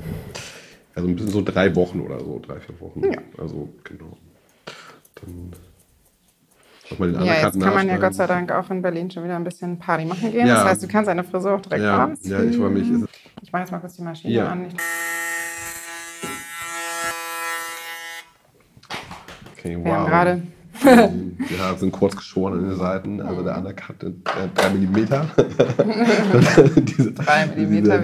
Also ein bisschen so drei Wochen oder so, drei, vier Wochen. Ja. Also, genau. Dann noch mal den Ja, jetzt kann man ja. Gott sei Dank auch in Berlin schon wieder ein bisschen Party machen gehen. Ja. Das heißt, du kannst deine Frisur auch direkt Ja, anziehen. ja, ich freue mich. Ich mache jetzt mal kurz die Maschine Ja. an. Ich, Okay, wir haben wow. gerade Die Haare sind kurz geschoren an den Seiten, also der Undercut äh, 3 mm. 3 Millimeter,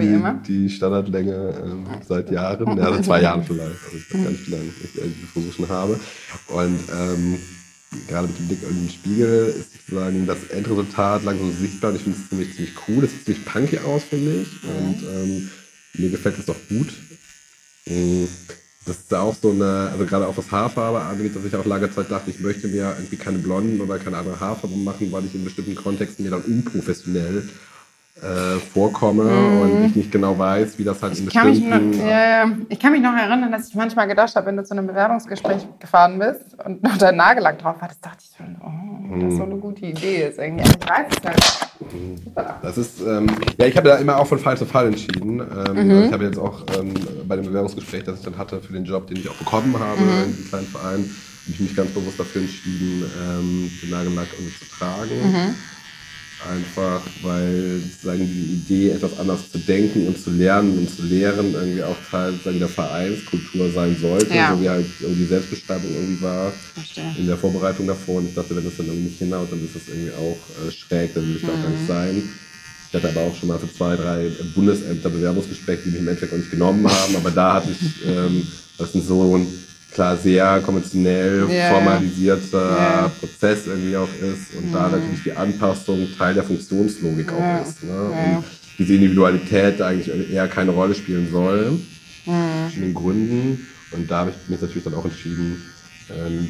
wie die, immer. Die Standardlänge ähm, seit Jahren, ja, seit zwei Jahren vielleicht. Also ich weiß gar nicht, wie lange ich äh, diese Frisur schon habe. Und ähm, gerade mit dem Blick in den Spiegel ist sozusagen das Endresultat langsam sichtbar. Und ich finde es ziemlich, ziemlich cool. Es sieht ziemlich punky aus, finde ich. Und ähm, mir gefällt es auch gut. Mm, Das ist auch so eine, also gerade auch was Haarfarbe angeht, dass ich auch lange Zeit dachte, ich möchte mir irgendwie keine blonden oder keine andere Haarfarbe machen, weil ich in bestimmten Kontexten mir dann unprofessionell äh, vorkomme und ich nicht genau weiß, wie das halt in Mhm. Ich kann, mich noch, bestimmten ja, ja. ich kann mich noch erinnern, dass ich manchmal gedacht habe, wenn du zu einem Bewerbungsgespräch gefahren bist und noch dein Nagellack drauf hattest, dachte ich so, oh, das ist so eine gute Idee ist irgendwie. Ich weiß es. Super. Das ist, ähm, ja, ich habe da immer auch von Fall zu Fall entschieden. Ähm, Mhm. Ich habe jetzt auch ähm, bei dem Bewerbungsgespräch, das ich dann hatte für den Job, den ich auch bekommen habe, Mhm. in diesem kleinen Verein, habe ich mich ganz bewusst dafür entschieden, ähm, den Nagellack irgendwie zu tragen. Mhm. Einfach, weil sozusagen die Idee, etwas anders zu denken und zu lernen und zu lehren, irgendwie auch Teil sozusagen der Vereinskultur sein sollte, Ja. so wie halt irgendwie die Selbstbeschreibung irgendwie war Verstehe. in der Vorbereitung davor und ich dachte, wenn das dann irgendwie nicht hinhaut, dann ist das irgendwie auch äh, schräg, dann will ich da auch gar nicht sein. Ich hatte aber auch schon mal für zwei, drei Bundesämter Bewerbungsgespräche, die mich im Endeffekt auch nicht genommen haben, aber da hatte ich, ähm, das ist so ein klar sehr konventionell Ja. formalisierter Ja. Prozess irgendwie auch ist und da natürlich die Anpassung Teil der Funktionslogik auch ist. Ne? Und diese Individualität eigentlich eher keine Rolle spielen soll Mhm. verschiedenen Gründen. Und da habe ich mich natürlich dann auch entschieden, ähm,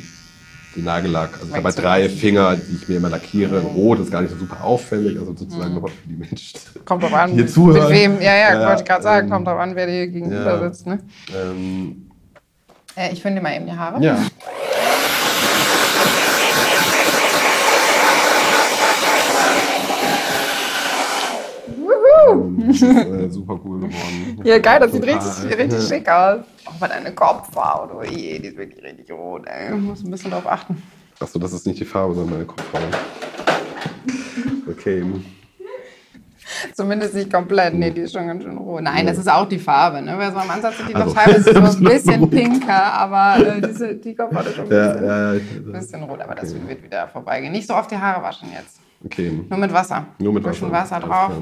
den Nagellack. Also ich habe halt drei. Finger, die ich mir immer lackiere. In Rot ist gar nicht so super auffällig, also sozusagen nochmal für die Menschen. Kommt drauf an, Hier mit zuhören. wem. Ja, ja, Ja, wollte ich gerade sagen, ähm, kommt drauf an, wer dir gegenüber ja. sitzt. Ne? Ähm, Äh, ich finde mal eben die Haare. ja. Ähm, das ist, äh, super cool geworden. Ja, geil, das sieht richtig, richtig schick aus. Auch mal deine Kopfhaut, oh je, die ist wirklich richtig rot, ey. Muss ein bisschen drauf achten. Achso, das ist nicht die Farbe, sondern meine Kopfhaut. Okay. Zumindest nicht komplett, nee, die ist schon ganz schön rot. Nein, das ist auch die Farbe, ne? Weil so am Ansatz sind die Also- noch teilweise so ein bisschen pinker, aber äh, diese, die Kopfhaut ist schon ein Ja, bisschen, ja, ja. ein bisschen rot, aber das wird wieder vorbeigehen. Nicht so oft die Haare waschen jetzt. Okay. Nur mit Wasser. Nur mit Bisschen Wasser, Wasser drauf,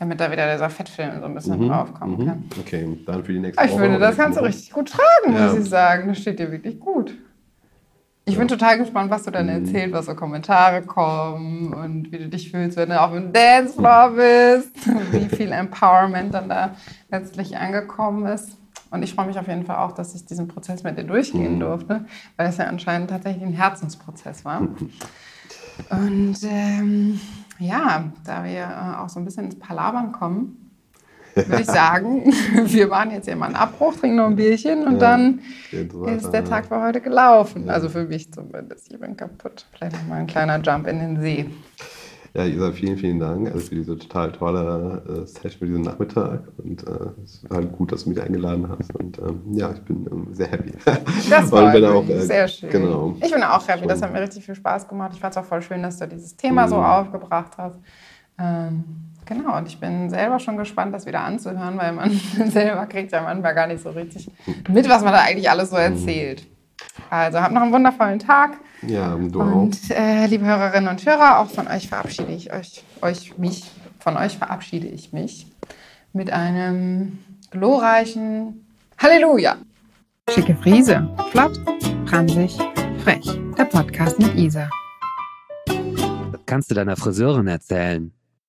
damit da wieder dieser Fettfilm so ein bisschen draufkommen Mhm. kann. Okay, dann für die nächste ich Woche. finde, das kannst du richtig gut tragen, Ja. muss ich sagen. Das steht dir wirklich gut. Ich bin total gespannt, was du dann Mhm. erzählst, was so Kommentare kommen und wie du dich fühlst, wenn du auf dem Dancefloor bist, wie viel Empowerment dann da letztlich angekommen ist. Und ich freue mich auf jeden Fall auch, dass ich diesen Prozess mit dir Mhm. durchgehen durfte, weil es ja anscheinend tatsächlich ein Herzensprozess war. Und ähm, ja, da wir äh, auch so ein bisschen ins Palabern kommen, würde ich sagen, wir machen jetzt hier mal einen Abbruch, trinken noch ein Bierchen und dann geht so ist der ja. Tag für heute gelaufen. Also für mich zumindest. Ich bin kaputt. Vielleicht noch mal ein kleiner Jump in den See. Ja, Isa, vielen, vielen Dank also für diese total tolle äh, Session für diesen Nachmittag. Und äh, es ist total gut, dass du mich eingeladen hast. Und ähm, ja, ich bin ähm, sehr happy. Das war bin auch, äh, sehr schön. Genau. Ich bin auch happy. Das hat mir richtig viel Spaß gemacht. Ich fand es auch voll schön, dass du dieses Thema so Mhm. aufgebracht hast. Ähm, genau, und ich bin selber schon gespannt, das wieder anzuhören, weil man selber kriegt ja manchmal gar nicht so richtig mit, was man da eigentlich alles so erzählt. Also habt noch einen wundervollen Tag. Ja, du auch. Und äh, liebe Hörerinnen und Hörer, auch von euch verabschiede ich euch, euch mich, von euch verabschiede ich mich mit einem glorreichen Halleluja. Schicke Friese, flott, franzig, frech. Der Podcast mit Isa. Kannst du deiner Friseurin erzählen.